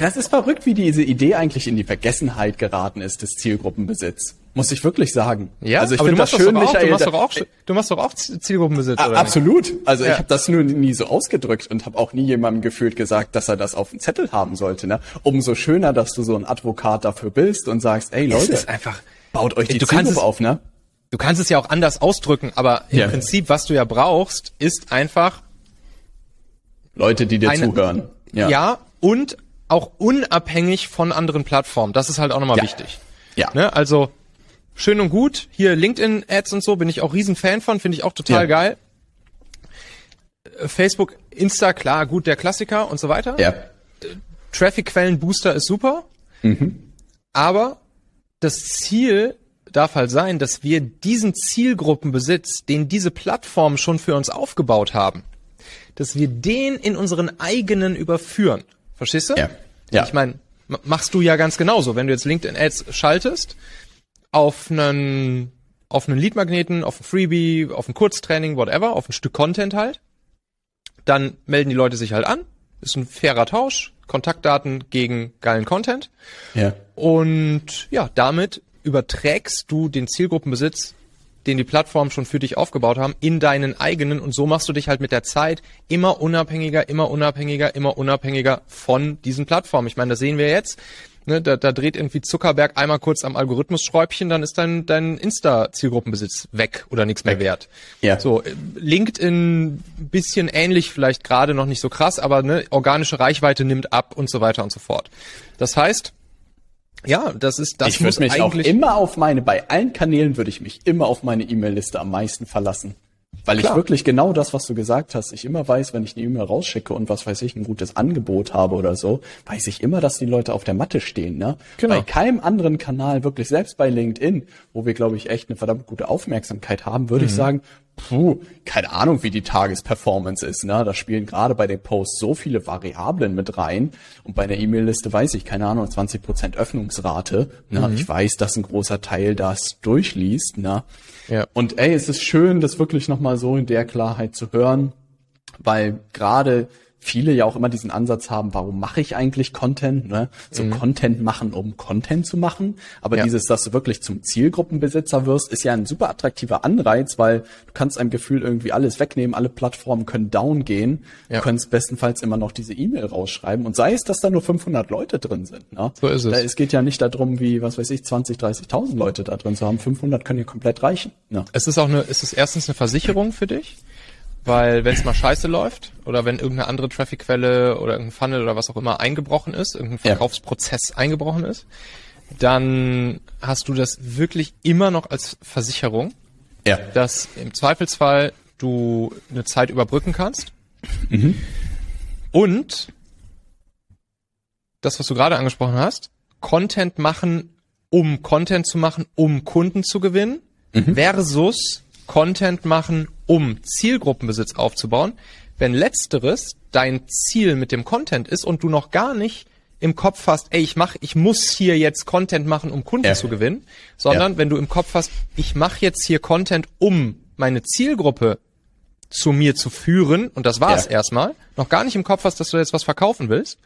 Das ist verrückt, wie diese Idee eigentlich in die Vergessenheit geraten ist, des Zielgruppenbesitz. Muss ich wirklich sagen. Ja, also ich aber du finde das machst schön, doch auch, Michael. du machst doch auch, du machst doch auch Zielgruppenbesitz, Ah, oder? nicht? absolut. Also Ja. ich habe das nur nie so ausgedrückt und habe auch nie jemandem gefühlt gesagt, dass er das auf dem Zettel haben sollte. Ne? Umso schöner, dass du so ein Advokat dafür bist und sagst, ey Leute, ist einfach, baut euch die kannst Zielgruppe auf, ne? Du kannst es ja auch anders ausdrücken, aber im Ja. Prinzip, was du ja brauchst, ist einfach Leute, die dir eine, zuhören. Ja. und auch unabhängig von anderen Plattformen. Das ist halt auch nochmal Ja. wichtig. Ja. Ne? Also schön und gut. Hier LinkedIn-Ads und so bin ich auch riesen Fan von, finde ich auch total Ja. geil. Äh, Facebook, Insta, klar, gut, der Klassiker und so weiter. Ja. Traffic-Quellen-Booster ist super. Aber das Ziel darf halt sein, dass wir diesen Zielgruppenbesitz, den diese Plattformen schon für uns aufgebaut haben, dass wir den in unseren eigenen überführen. Verstehst du? Ja. Ja. Ich meine, machst du ja ganz genauso. Wenn du jetzt LinkedIn Ads schaltest, auf einen, auf einen Lead-Magneten, auf ein Freebie, auf ein Kurztraining, whatever, auf ein Stück Content halt, dann melden die Leute sich halt an. Ist ein fairer Tausch. Kontaktdaten gegen geilen Content. Ja. Und ja, damit überträgst du den Zielgruppenbesitz, den die Plattformen schon für dich aufgebaut haben, in deinen eigenen und so machst du dich halt mit der Zeit immer unabhängiger, immer unabhängiger, immer unabhängiger von diesen Plattformen. Ich meine, das sehen wir jetzt. Ne, da, da dreht irgendwie Zuckerberg einmal kurz am Algorithmus-Schräubchen, dann ist dein, dein Insta-Zielgruppenbesitz weg oder nichts mehr wert. Ja. So, äh, LinkedIn bisschen ähnlich, vielleicht gerade noch nicht so krass, aber ne, organische Reichweite nimmt ab und so weiter und so fort. Das heißt, ja, das ist, das ich muss würde mich auch eigentlich immer auf meine, bei allen Kanälen würde ich mich immer auf meine E-Mail-Liste am meisten verlassen. Weil Klar. ich wirklich genau das, was du gesagt hast, ich immer weiß, wenn ich eine E-Mail rausschicke und was weiß ich, ein gutes Angebot habe oder so, weiß ich immer, dass die Leute auf der Matte stehen. Ne? Genau. Bei keinem anderen Kanal, wirklich selbst bei LinkedIn, wo wir, glaube ich, echt eine verdammt gute Aufmerksamkeit haben, würde Mhm. ich sagen, puh, keine Ahnung, wie die Tagesperformance ist. Ne? Da spielen gerade bei den Posts so viele Variablen mit rein. Und bei einer E-Mail-Liste weiß ich, keine Ahnung, 20% Öffnungsrate. Ne? Mhm. Ich weiß, dass ein großer Teil das durchliest. Ne? Ja. Und ey, es ist schön, das wirklich nochmal so in der Klarheit zu hören, weil gerade viele ja auch immer diesen Ansatz haben, warum mache ich eigentlich Content? Ne? So Content machen, um Content zu machen. Aber Mhm. Ja. dieses, dass du wirklich zum Zielgruppenbesitzer wirst, ist ja ein super attraktiver Anreiz, weil du kannst einem Gefühl irgendwie alles wegnehmen, alle Plattformen können down gehen. Ja. Du kannst bestenfalls immer noch diese E-Mail rausschreiben und sei es, dass da nur 500 Leute drin sind. Ne? So ist es. Da, es geht ja nicht darum, wie, was weiß ich, 20, 30.000 Leute da drin zu haben. 500 können ja komplett reichen. Ne? Es ist auch eine, es ist erstens eine Versicherung für dich, weil wenn es mal scheiße läuft oder wenn irgendeine andere Traffic-Quelle oder irgendein Funnel oder was auch immer eingebrochen ist, irgendein Ja. Verkaufsprozess eingebrochen ist, dann hast du das wirklich immer noch als Versicherung, Ja. dass im Zweifelsfall du eine Zeit überbrücken kannst. Und das, was du gerade angesprochen hast, Content machen, um Content zu machen, um Kunden zu gewinnen, versus Content machen, um Zielgruppenbesitz aufzubauen, wenn letzteres dein Ziel mit dem Content ist und du noch gar nicht im Kopf hast, ey, ich mach, ich muss hier jetzt Content machen, um Kunden ja. zu gewinnen, sondern ja. wenn du im Kopf hast, ich mache jetzt hier Content, um meine Zielgruppe zu mir zu führen, und das war es ja. erstmal, noch gar nicht im Kopf hast, dass du jetzt was verkaufen willst,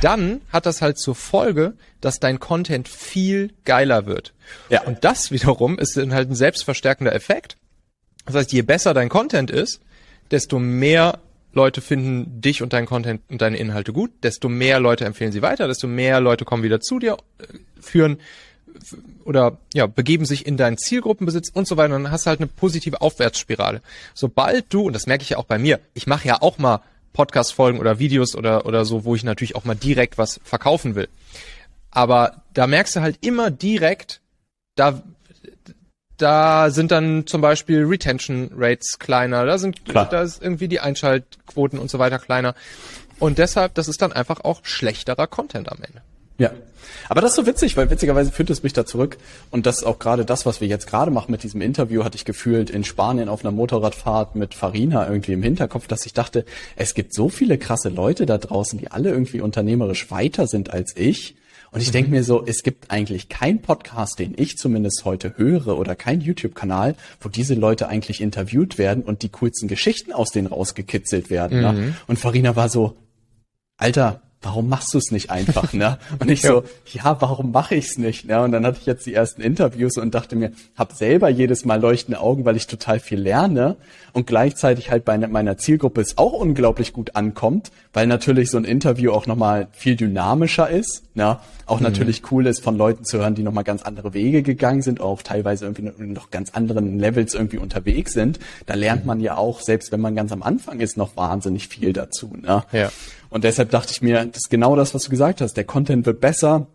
dann hat das halt zur Folge, dass dein Content viel geiler wird. Ja. Und das wiederum ist dann halt ein selbstverstärkender Effekt. Das heißt, je besser dein Content ist, desto mehr Leute finden dich und deinen Content und deine Inhalte gut, desto mehr Leute empfehlen sie weiter, desto mehr Leute kommen wieder zu dir, äh, führen oder ja, begeben sich in deinen Zielgruppenbesitz und so weiter. Und dann hast du halt eine positive Aufwärtsspirale. Sobald du, und das merke ich ja auch bei mir, ich mache ja auch mal Podcast-Folgen oder Videos oder, oder so, wo ich natürlich auch mal direkt was verkaufen will. Aber da merkst du halt immer direkt, da, da sind dann zum Beispiel Retention Rates kleiner, da sind, Klar. da ist irgendwie die Einschaltquoten und so weiter kleiner. Und deshalb, das ist dann einfach auch schlechterer Content am Ende. Ja. Aber das ist so witzig, weil witzigerweise führt es mich da zurück. Und das ist auch gerade das, was wir jetzt gerade machen mit diesem Interview, hatte ich gefühlt in Spanien auf einer Motorradfahrt mit Farina irgendwie im Hinterkopf, dass ich dachte, es gibt so viele krasse Leute da draußen, die alle irgendwie unternehmerisch weiter sind als ich. Und ich mhm. denke mir so, es gibt eigentlich keinen Podcast, den ich zumindest heute höre oder kein YouTube-Kanal, wo diese Leute eigentlich interviewt werden und die coolsten Geschichten aus denen rausgekitzelt werden. Mhm. Ne? Und Farina war so, Alter, warum machst du es nicht einfach, ne? Und ich so, ja, warum mache ich es nicht, ne? Und dann hatte ich jetzt die ersten Interviews und dachte mir, hab selber jedes Mal leuchtende Augen, weil ich total viel lerne und gleichzeitig halt bei meiner Zielgruppe es auch unglaublich gut ankommt, weil natürlich so ein Interview auch nochmal viel dynamischer ist, ne? Auch mhm. natürlich cool ist, von Leuten zu hören, die nochmal ganz andere Wege gegangen sind, auch teilweise irgendwie noch ganz anderen Levels irgendwie unterwegs sind. Da lernt mhm. man ja auch, selbst wenn man ganz am Anfang ist, noch wahnsinnig viel dazu, ne? Ja. Und deshalb dachte ich mir, das ist genau das, was du gesagt hast. Der Content wird besser.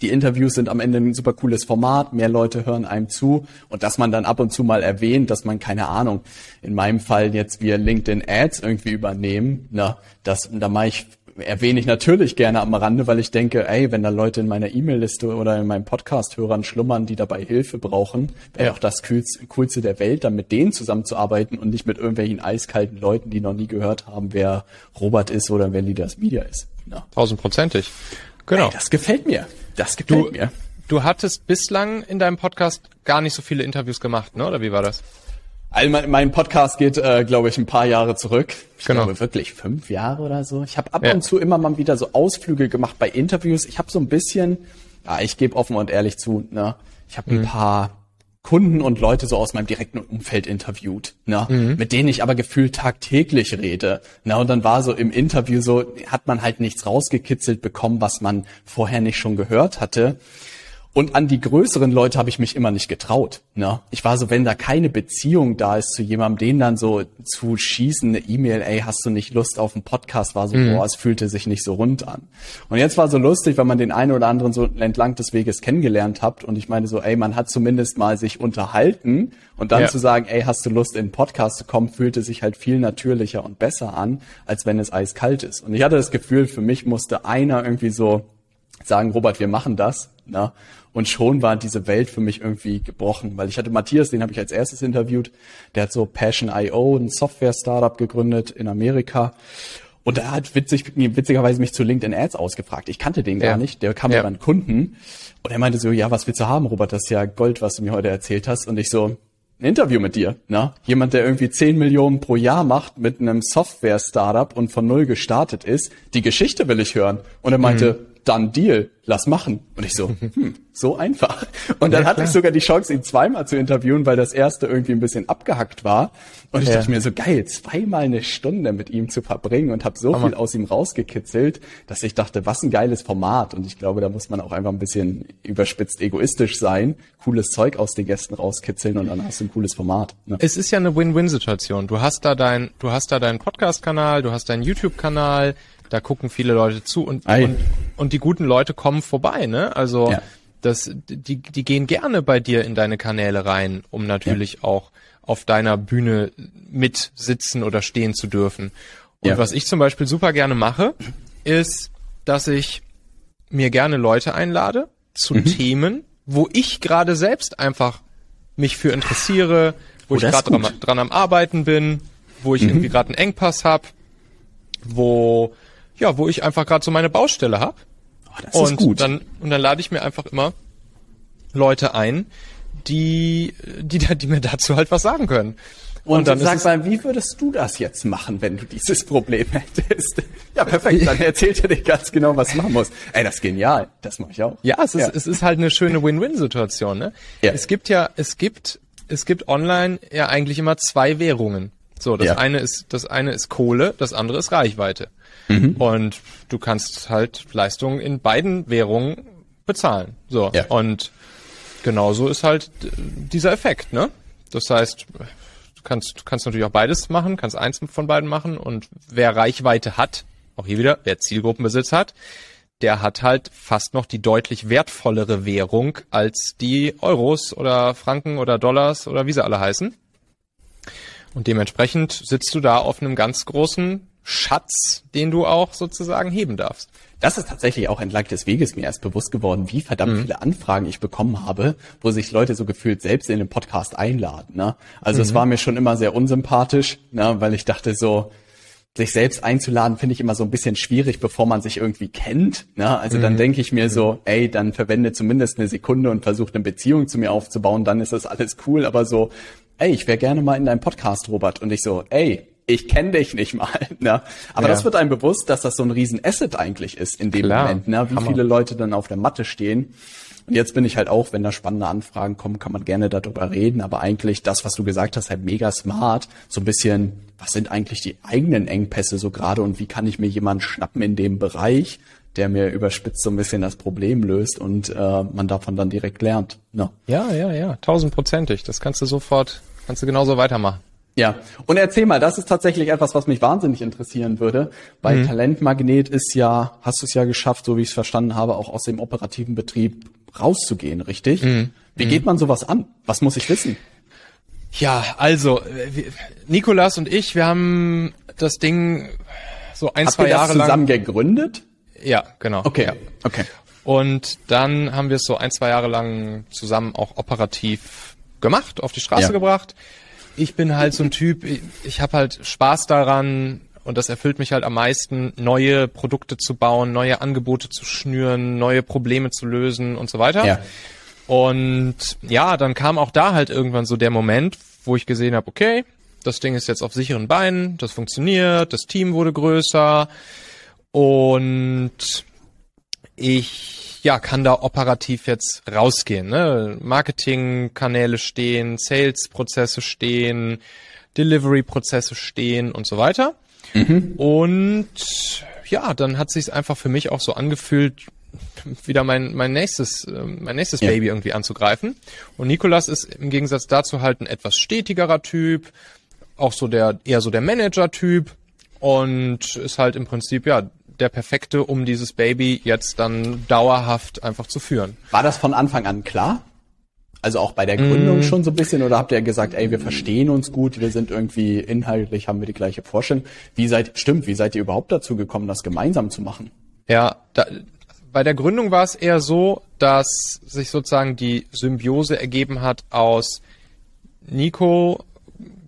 Die Interviews sind am Ende ein super cooles Format, mehr Leute hören einem zu und dass man dann ab und zu mal erwähnt, dass man keine Ahnung, in meinem Fall jetzt wir LinkedIn Ads irgendwie übernehmen, na, das da mache ich erwähne ich natürlich gerne am Rande, weil ich denke, ey, wenn da Leute in meiner E-Mail-Liste oder in meinem Podcast-Hörern schlummern, die dabei Hilfe brauchen, wäre ja. auch das Coolste der Welt, dann mit denen zusammenzuarbeiten und nicht mit irgendwelchen eiskalten Leuten, die noch nie gehört haben, wer Robert ist oder wer Leaders Media ist. Tausendprozentig. Genau. Ey, das gefällt mir. Das gefällt du, mir. Du hattest bislang in deinem Podcast gar nicht so viele Interviews gemacht, ne? Oder wie war das? Also mein, mein Podcast geht, äh, glaube ich, ein paar Jahre zurück. Ich genau. glaube wirklich fünf Jahre oder so. Ich habe ab ja. und zu immer mal wieder so Ausflüge gemacht bei Interviews. Ich habe so ein bisschen, ja, ich gebe offen und ehrlich zu, ne, ich habe ein mhm. paar Kunden und Leute so aus meinem direkten Umfeld interviewt, ne, mhm. mit denen ich aber gefühlt tagtäglich rede. Ne, und dann war so im Interview so, hat man halt nichts rausgekitzelt bekommen, was man vorher nicht schon gehört hatte. Und an die größeren Leute habe ich mich immer nicht getraut. Ne? Ich war so, wenn da keine Beziehung da ist zu jemandem, den dann so zu schießen, eine E-Mail, ey, hast du nicht Lust auf einen Podcast, war so, mhm. boah, es fühlte sich nicht so rund an. Und jetzt war so lustig, weil man den einen oder anderen so entlang des Weges kennengelernt habt und ich meine so, ey, man hat zumindest mal sich unterhalten und dann ja. zu sagen, ey, hast du Lust in einen Podcast zu kommen, fühlte sich halt viel natürlicher und besser an, als wenn es eiskalt ist. Und ich hatte das Gefühl, für mich musste einer irgendwie so sagen, Robert, wir machen das. Ne? Und schon war diese Welt für mich irgendwie gebrochen, weil ich hatte Matthias, den habe ich als erstes interviewt, der hat so Passion.io, ein Software-Startup gegründet in Amerika. Und er hat witzig, witzigerweise mich zu LinkedIn Ads ausgefragt. Ich kannte den ja. gar nicht. Der kam ja. über einen Kunden. Und er meinte so, ja, was willst du haben, Robert? Das ist ja Gold, was du mir heute erzählt hast. Und ich so, ein Interview mit dir, ne? Jemand, der irgendwie 10 Millionen pro Jahr macht mit einem Software-Startup und von null gestartet ist. Die Geschichte will ich hören. Und er meinte, mhm dann Deal, lass machen. Und ich so, hm, so einfach. Und dann ja, hatte ich sogar die Chance, ihn zweimal zu interviewen, weil das erste irgendwie ein bisschen abgehackt war. Und ich ja. dachte mir so, geil, zweimal eine Stunde mit ihm zu verbringen und habe so Hammer. viel aus ihm rausgekitzelt, dass ich dachte, was ein geiles Format. Und ich glaube, da muss man auch einfach ein bisschen überspitzt egoistisch sein, cooles Zeug aus den Gästen rauskitzeln und dann hast du ein cooles Format. Ne? Es ist ja eine Win-Win-Situation. Du hast da dein, du hast da deinen Podcast-Kanal, du hast deinen YouTube-Kanal, da gucken viele Leute zu und, und, und, die guten Leute kommen vorbei, ne? Also ja. das, die, die gehen gerne bei dir in deine Kanäle rein, um natürlich ja. auch auf deiner Bühne mit sitzen oder stehen zu dürfen. Und ja. was ich zum Beispiel super gerne mache, ist, dass ich mir gerne Leute einlade zu mhm. Themen, wo ich gerade selbst einfach mich für interessiere, wo oh, ich gerade dran, dran, am Arbeiten bin, wo ich mhm. irgendwie gerade einen Engpass habe, wo ja, wo ich einfach gerade so meine Baustelle habe. Oh, das und ist gut. Dann, und dann lade ich mir einfach immer Leute ein, die, die, die mir dazu halt was sagen können. Und, und dann sag mal, wie würdest du das jetzt machen, wenn du dieses Problem hättest? Ja, perfekt. Dann erzählt er dir ganz genau, was du machen musst. Ey, das ist genial. Das mache ich auch. Ja, es ist, ja. es ist halt eine schöne Win-Win-Situation. Ne? Ja. Es gibt ja, es gibt, es gibt online ja eigentlich immer zwei Währungen. So, das ja. eine ist, das eine ist Kohle, das andere ist Reichweite. Mhm. Und du kannst halt Leistungen in beiden Währungen bezahlen. So. Ja. Und genauso ist halt dieser Effekt, ne? Das heißt, du kannst, du kannst natürlich auch beides machen, kannst eins von beiden machen und wer Reichweite hat, auch hier wieder, wer Zielgruppenbesitz hat, der hat halt fast noch die deutlich wertvollere Währung als die Euros oder Franken oder Dollars oder wie sie alle heißen. Und dementsprechend sitzt du da auf einem ganz großen Schatz, den du auch sozusagen heben darfst. Das ist tatsächlich auch entlang des Weges mir erst bewusst geworden, wie verdammt mhm. viele Anfragen ich bekommen habe, wo sich Leute so gefühlt selbst in den Podcast einladen. Ne? Also mhm. es war mir schon immer sehr unsympathisch, ne? weil ich dachte so, sich selbst einzuladen, finde ich immer so ein bisschen schwierig, bevor man sich irgendwie kennt. Ne? Also mhm. dann denke ich mir so, ey, dann verwende zumindest eine Sekunde und versuche eine Beziehung zu mir aufzubauen, dann ist das alles cool. Aber so, ey, ich wäre gerne mal in deinem Podcast, Robert. Und ich so, ey, ich kenne dich nicht mal. Ne? Aber ja. das wird einem bewusst, dass das so ein riesen Asset eigentlich ist in dem Klar. Moment, ne? wie Hammer. viele Leute dann auf der Matte stehen. Und jetzt bin ich halt auch, wenn da spannende Anfragen kommen, kann man gerne darüber reden. Aber eigentlich das, was du gesagt hast, halt mega smart. So ein bisschen, was sind eigentlich die eigenen Engpässe so gerade und wie kann ich mir jemanden schnappen in dem Bereich, der mir überspitzt so ein bisschen das Problem löst und äh, man davon dann direkt lernt. No. Ja, ja, ja, tausendprozentig. Das kannst du sofort, kannst du genauso weitermachen. Ja, und erzähl mal, das ist tatsächlich etwas, was mich wahnsinnig interessieren würde. Bei mhm. Talentmagnet ist ja, hast du es ja geschafft, so wie ich es verstanden habe, auch aus dem operativen Betrieb rauszugehen, richtig? Mhm. Wie mhm. geht man sowas an? Was muss ich wissen? Ja, also Nikolas und ich, wir haben das Ding so ein, Habt zwei Jahre lang zusammen gegründet. Ja, genau. Okay, ja. okay. Und dann haben wir es so ein, zwei Jahre lang zusammen auch operativ gemacht, auf die Straße ja. gebracht. Ich bin halt so ein Typ, ich, ich habe halt Spaß daran und das erfüllt mich halt am meisten, neue Produkte zu bauen, neue Angebote zu schnüren, neue Probleme zu lösen und so weiter. Ja. Und ja, dann kam auch da halt irgendwann so der Moment, wo ich gesehen habe, okay, das Ding ist jetzt auf sicheren Beinen, das funktioniert, das Team wurde größer und ich ja kann da operativ jetzt rausgehen. Ne? Marketingkanäle stehen, Sales-Prozesse stehen, Delivery-Prozesse stehen und so weiter. Mhm. Und ja, dann hat sich einfach für mich auch so angefühlt, wieder mein, mein nächstes, ähm, mein nächstes ja. Baby irgendwie anzugreifen. Und Nikolas ist im Gegensatz dazu halt ein etwas stetigerer Typ, auch so der, eher so der Manager-Typ und ist halt im Prinzip, ja, der perfekte, um dieses Baby jetzt dann dauerhaft einfach zu führen. War das von Anfang an klar? Also auch bei der Gründung mm. schon so ein bisschen oder habt ihr gesagt, ey, wir verstehen uns gut, wir sind irgendwie inhaltlich, haben wir die gleiche Vorstellung. Wie seid, stimmt, wie seid ihr überhaupt dazu gekommen, das gemeinsam zu machen? Ja, da, bei der Gründung war es eher so, dass sich sozusagen die Symbiose ergeben hat aus Nico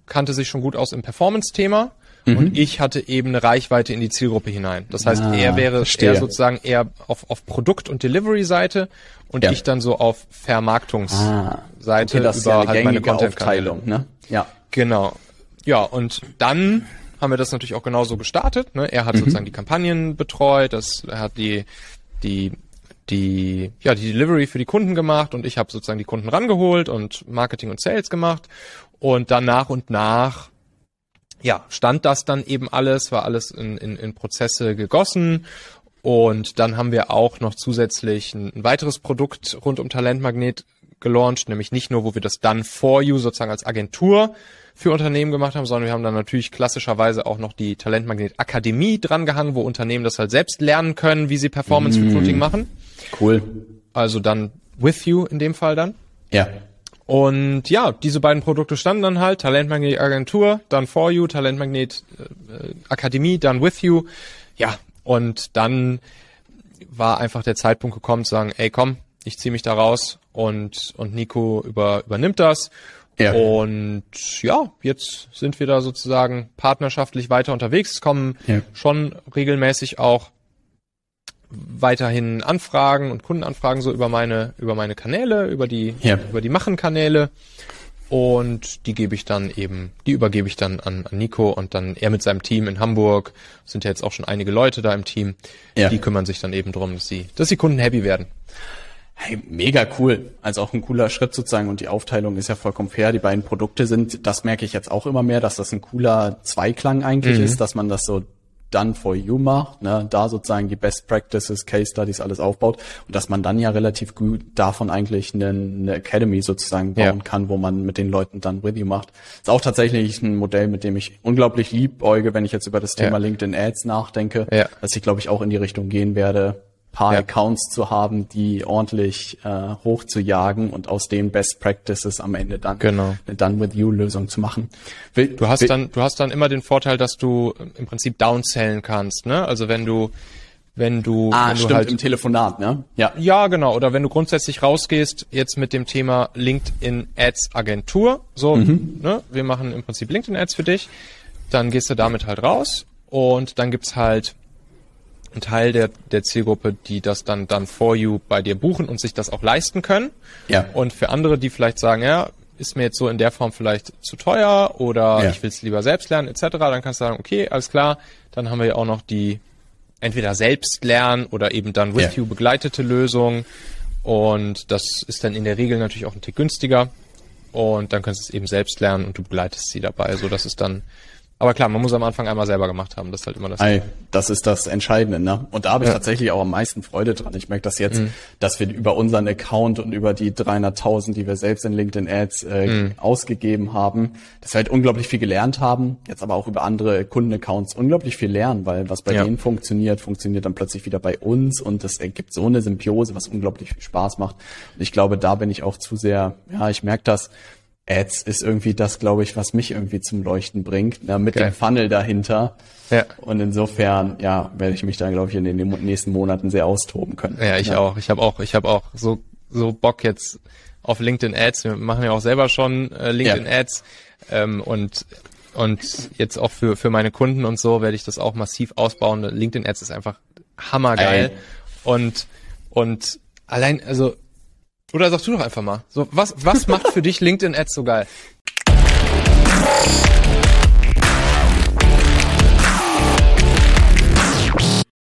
kannte sich schon gut aus im Performance-Thema Mhm. Und ich hatte eben eine Reichweite in die Zielgruppe hinein. Das heißt, ah, er wäre verstehe. eher sozusagen eher auf, auf Produkt- und Delivery-Seite und ja. ich dann so auf Vermarktungsseite ah, okay, das über ja halt meine Content-Aufteilung. Ne? Ja. Genau. Ja, und dann haben wir das natürlich auch genauso gestartet. Ne? Er hat mhm. sozusagen die Kampagnen betreut, das, er hat die, die, die, ja, die Delivery für die Kunden gemacht und ich habe sozusagen die Kunden rangeholt und Marketing und Sales gemacht. Und dann nach und nach ja, stand das dann eben alles, war alles in, in, in Prozesse gegossen. Und dann haben wir auch noch zusätzlich ein, ein weiteres Produkt rund um Talentmagnet gelauncht, nämlich nicht nur, wo wir das Done for You sozusagen als Agentur für Unternehmen gemacht haben, sondern wir haben dann natürlich klassischerweise auch noch die Talentmagnet Akademie drangehangen, wo Unternehmen das halt selbst lernen können, wie sie Performance Recruiting mm, machen. Cool. Also dann with you in dem Fall dann. Ja. Und ja, diese beiden Produkte standen dann halt, Talentmagnet Agentur, dann For You, Talentmagnet äh, Akademie, dann With You. Ja, und dann war einfach der Zeitpunkt gekommen zu sagen, ey komm, ich ziehe mich da raus und, und Nico über, übernimmt das. Ja. Und ja, jetzt sind wir da sozusagen partnerschaftlich weiter unterwegs. Es kommen ja. schon regelmäßig auch weiterhin Anfragen und Kundenanfragen so über meine über meine Kanäle, über die ja. über die Machen-Kanäle und die gebe ich dann eben, die übergebe ich dann an, an Nico und dann er mit seinem Team in Hamburg sind ja jetzt auch schon einige Leute da im Team, ja. die kümmern sich dann eben drum, dass die dass die Kunden happy werden. Hey, mega cool. Also auch ein cooler Schritt sozusagen und die Aufteilung ist ja vollkommen fair. Die beiden Produkte sind, das merke ich jetzt auch immer mehr, dass das ein cooler Zweiklang eigentlich mhm. ist, dass man das so done for you macht, ne, da sozusagen die Best Practices, Case Studies alles aufbaut und dass man dann ja relativ gut davon eigentlich eine, eine Academy sozusagen bauen ja. kann, wo man mit den Leuten dann with you macht. Ist auch tatsächlich ein Modell, mit dem ich unglaublich liebäuge, wenn ich jetzt über das Thema ja. LinkedIn Ads nachdenke, ja. dass ich glaube ich auch in die Richtung gehen werde, paar ja. Accounts zu haben, die ordentlich äh, hoch zu jagen und aus den Best Practices am Ende dann genau. eine Done with You Lösung zu machen. Will, du hast will, dann du hast dann immer den Vorteil, dass du im Prinzip downsellen kannst, ne? Also wenn du wenn du, ah, wenn du stimmt, halt im Telefonat, ne? Ja. Ja, genau. Oder wenn du grundsätzlich rausgehst, jetzt mit dem Thema LinkedIn Ads Agentur, so, mhm. ne? Wir machen im Prinzip LinkedIn Ads für dich. Dann gehst du damit halt raus und dann gibt's halt ein Teil der, der Zielgruppe, die das dann dann for you bei dir buchen und sich das auch leisten können. Ja. Und für andere, die vielleicht sagen, ja, ist mir jetzt so in der Form vielleicht zu teuer oder ja. ich will es lieber selbst lernen etc., dann kannst du sagen, okay, alles klar, dann haben wir ja auch noch die entweder selbst lernen oder eben dann with ja. you begleitete Lösung und das ist dann in der Regel natürlich auch ein Tick günstiger und dann kannst du es eben selbst lernen und du begleitest sie dabei, so dass es dann aber klar, man muss am Anfang einmal selber gemacht haben. Das ist halt immer das. Ei, das ist das Entscheidende, ne? Und da habe ich ja. tatsächlich auch am meisten Freude dran. Ich merke das jetzt, mhm. dass wir über unseren Account und über die 300.000, die wir selbst in LinkedIn Ads äh, mhm. ausgegeben haben, dass wir halt unglaublich viel gelernt haben. Jetzt aber auch über andere Kundenaccounts unglaublich viel lernen, weil was bei ja. denen funktioniert, funktioniert dann plötzlich wieder bei uns und das ergibt so eine Symbiose, was unglaublich viel Spaß macht. Und ich glaube, da bin ich auch zu sehr, ja, ich merke das Ads ist irgendwie das, glaube ich, was mich irgendwie zum Leuchten bringt, ja, mit Geil. dem Funnel dahinter. Ja. Und insofern, ja, werde ich mich da, glaube ich, in den nächsten Monaten sehr austoben können. Ja, ich ja. auch. Ich habe auch, ich habe auch so so Bock jetzt auf LinkedIn Ads. Wir machen ja auch selber schon äh, LinkedIn ja. Ads ähm, und und jetzt auch für für meine Kunden und so werde ich das auch massiv ausbauen. LinkedIn Ads ist einfach hammergeil Ey. und und allein also oder sagst du doch einfach mal. So, was, was macht für dich LinkedIn Ads so geil?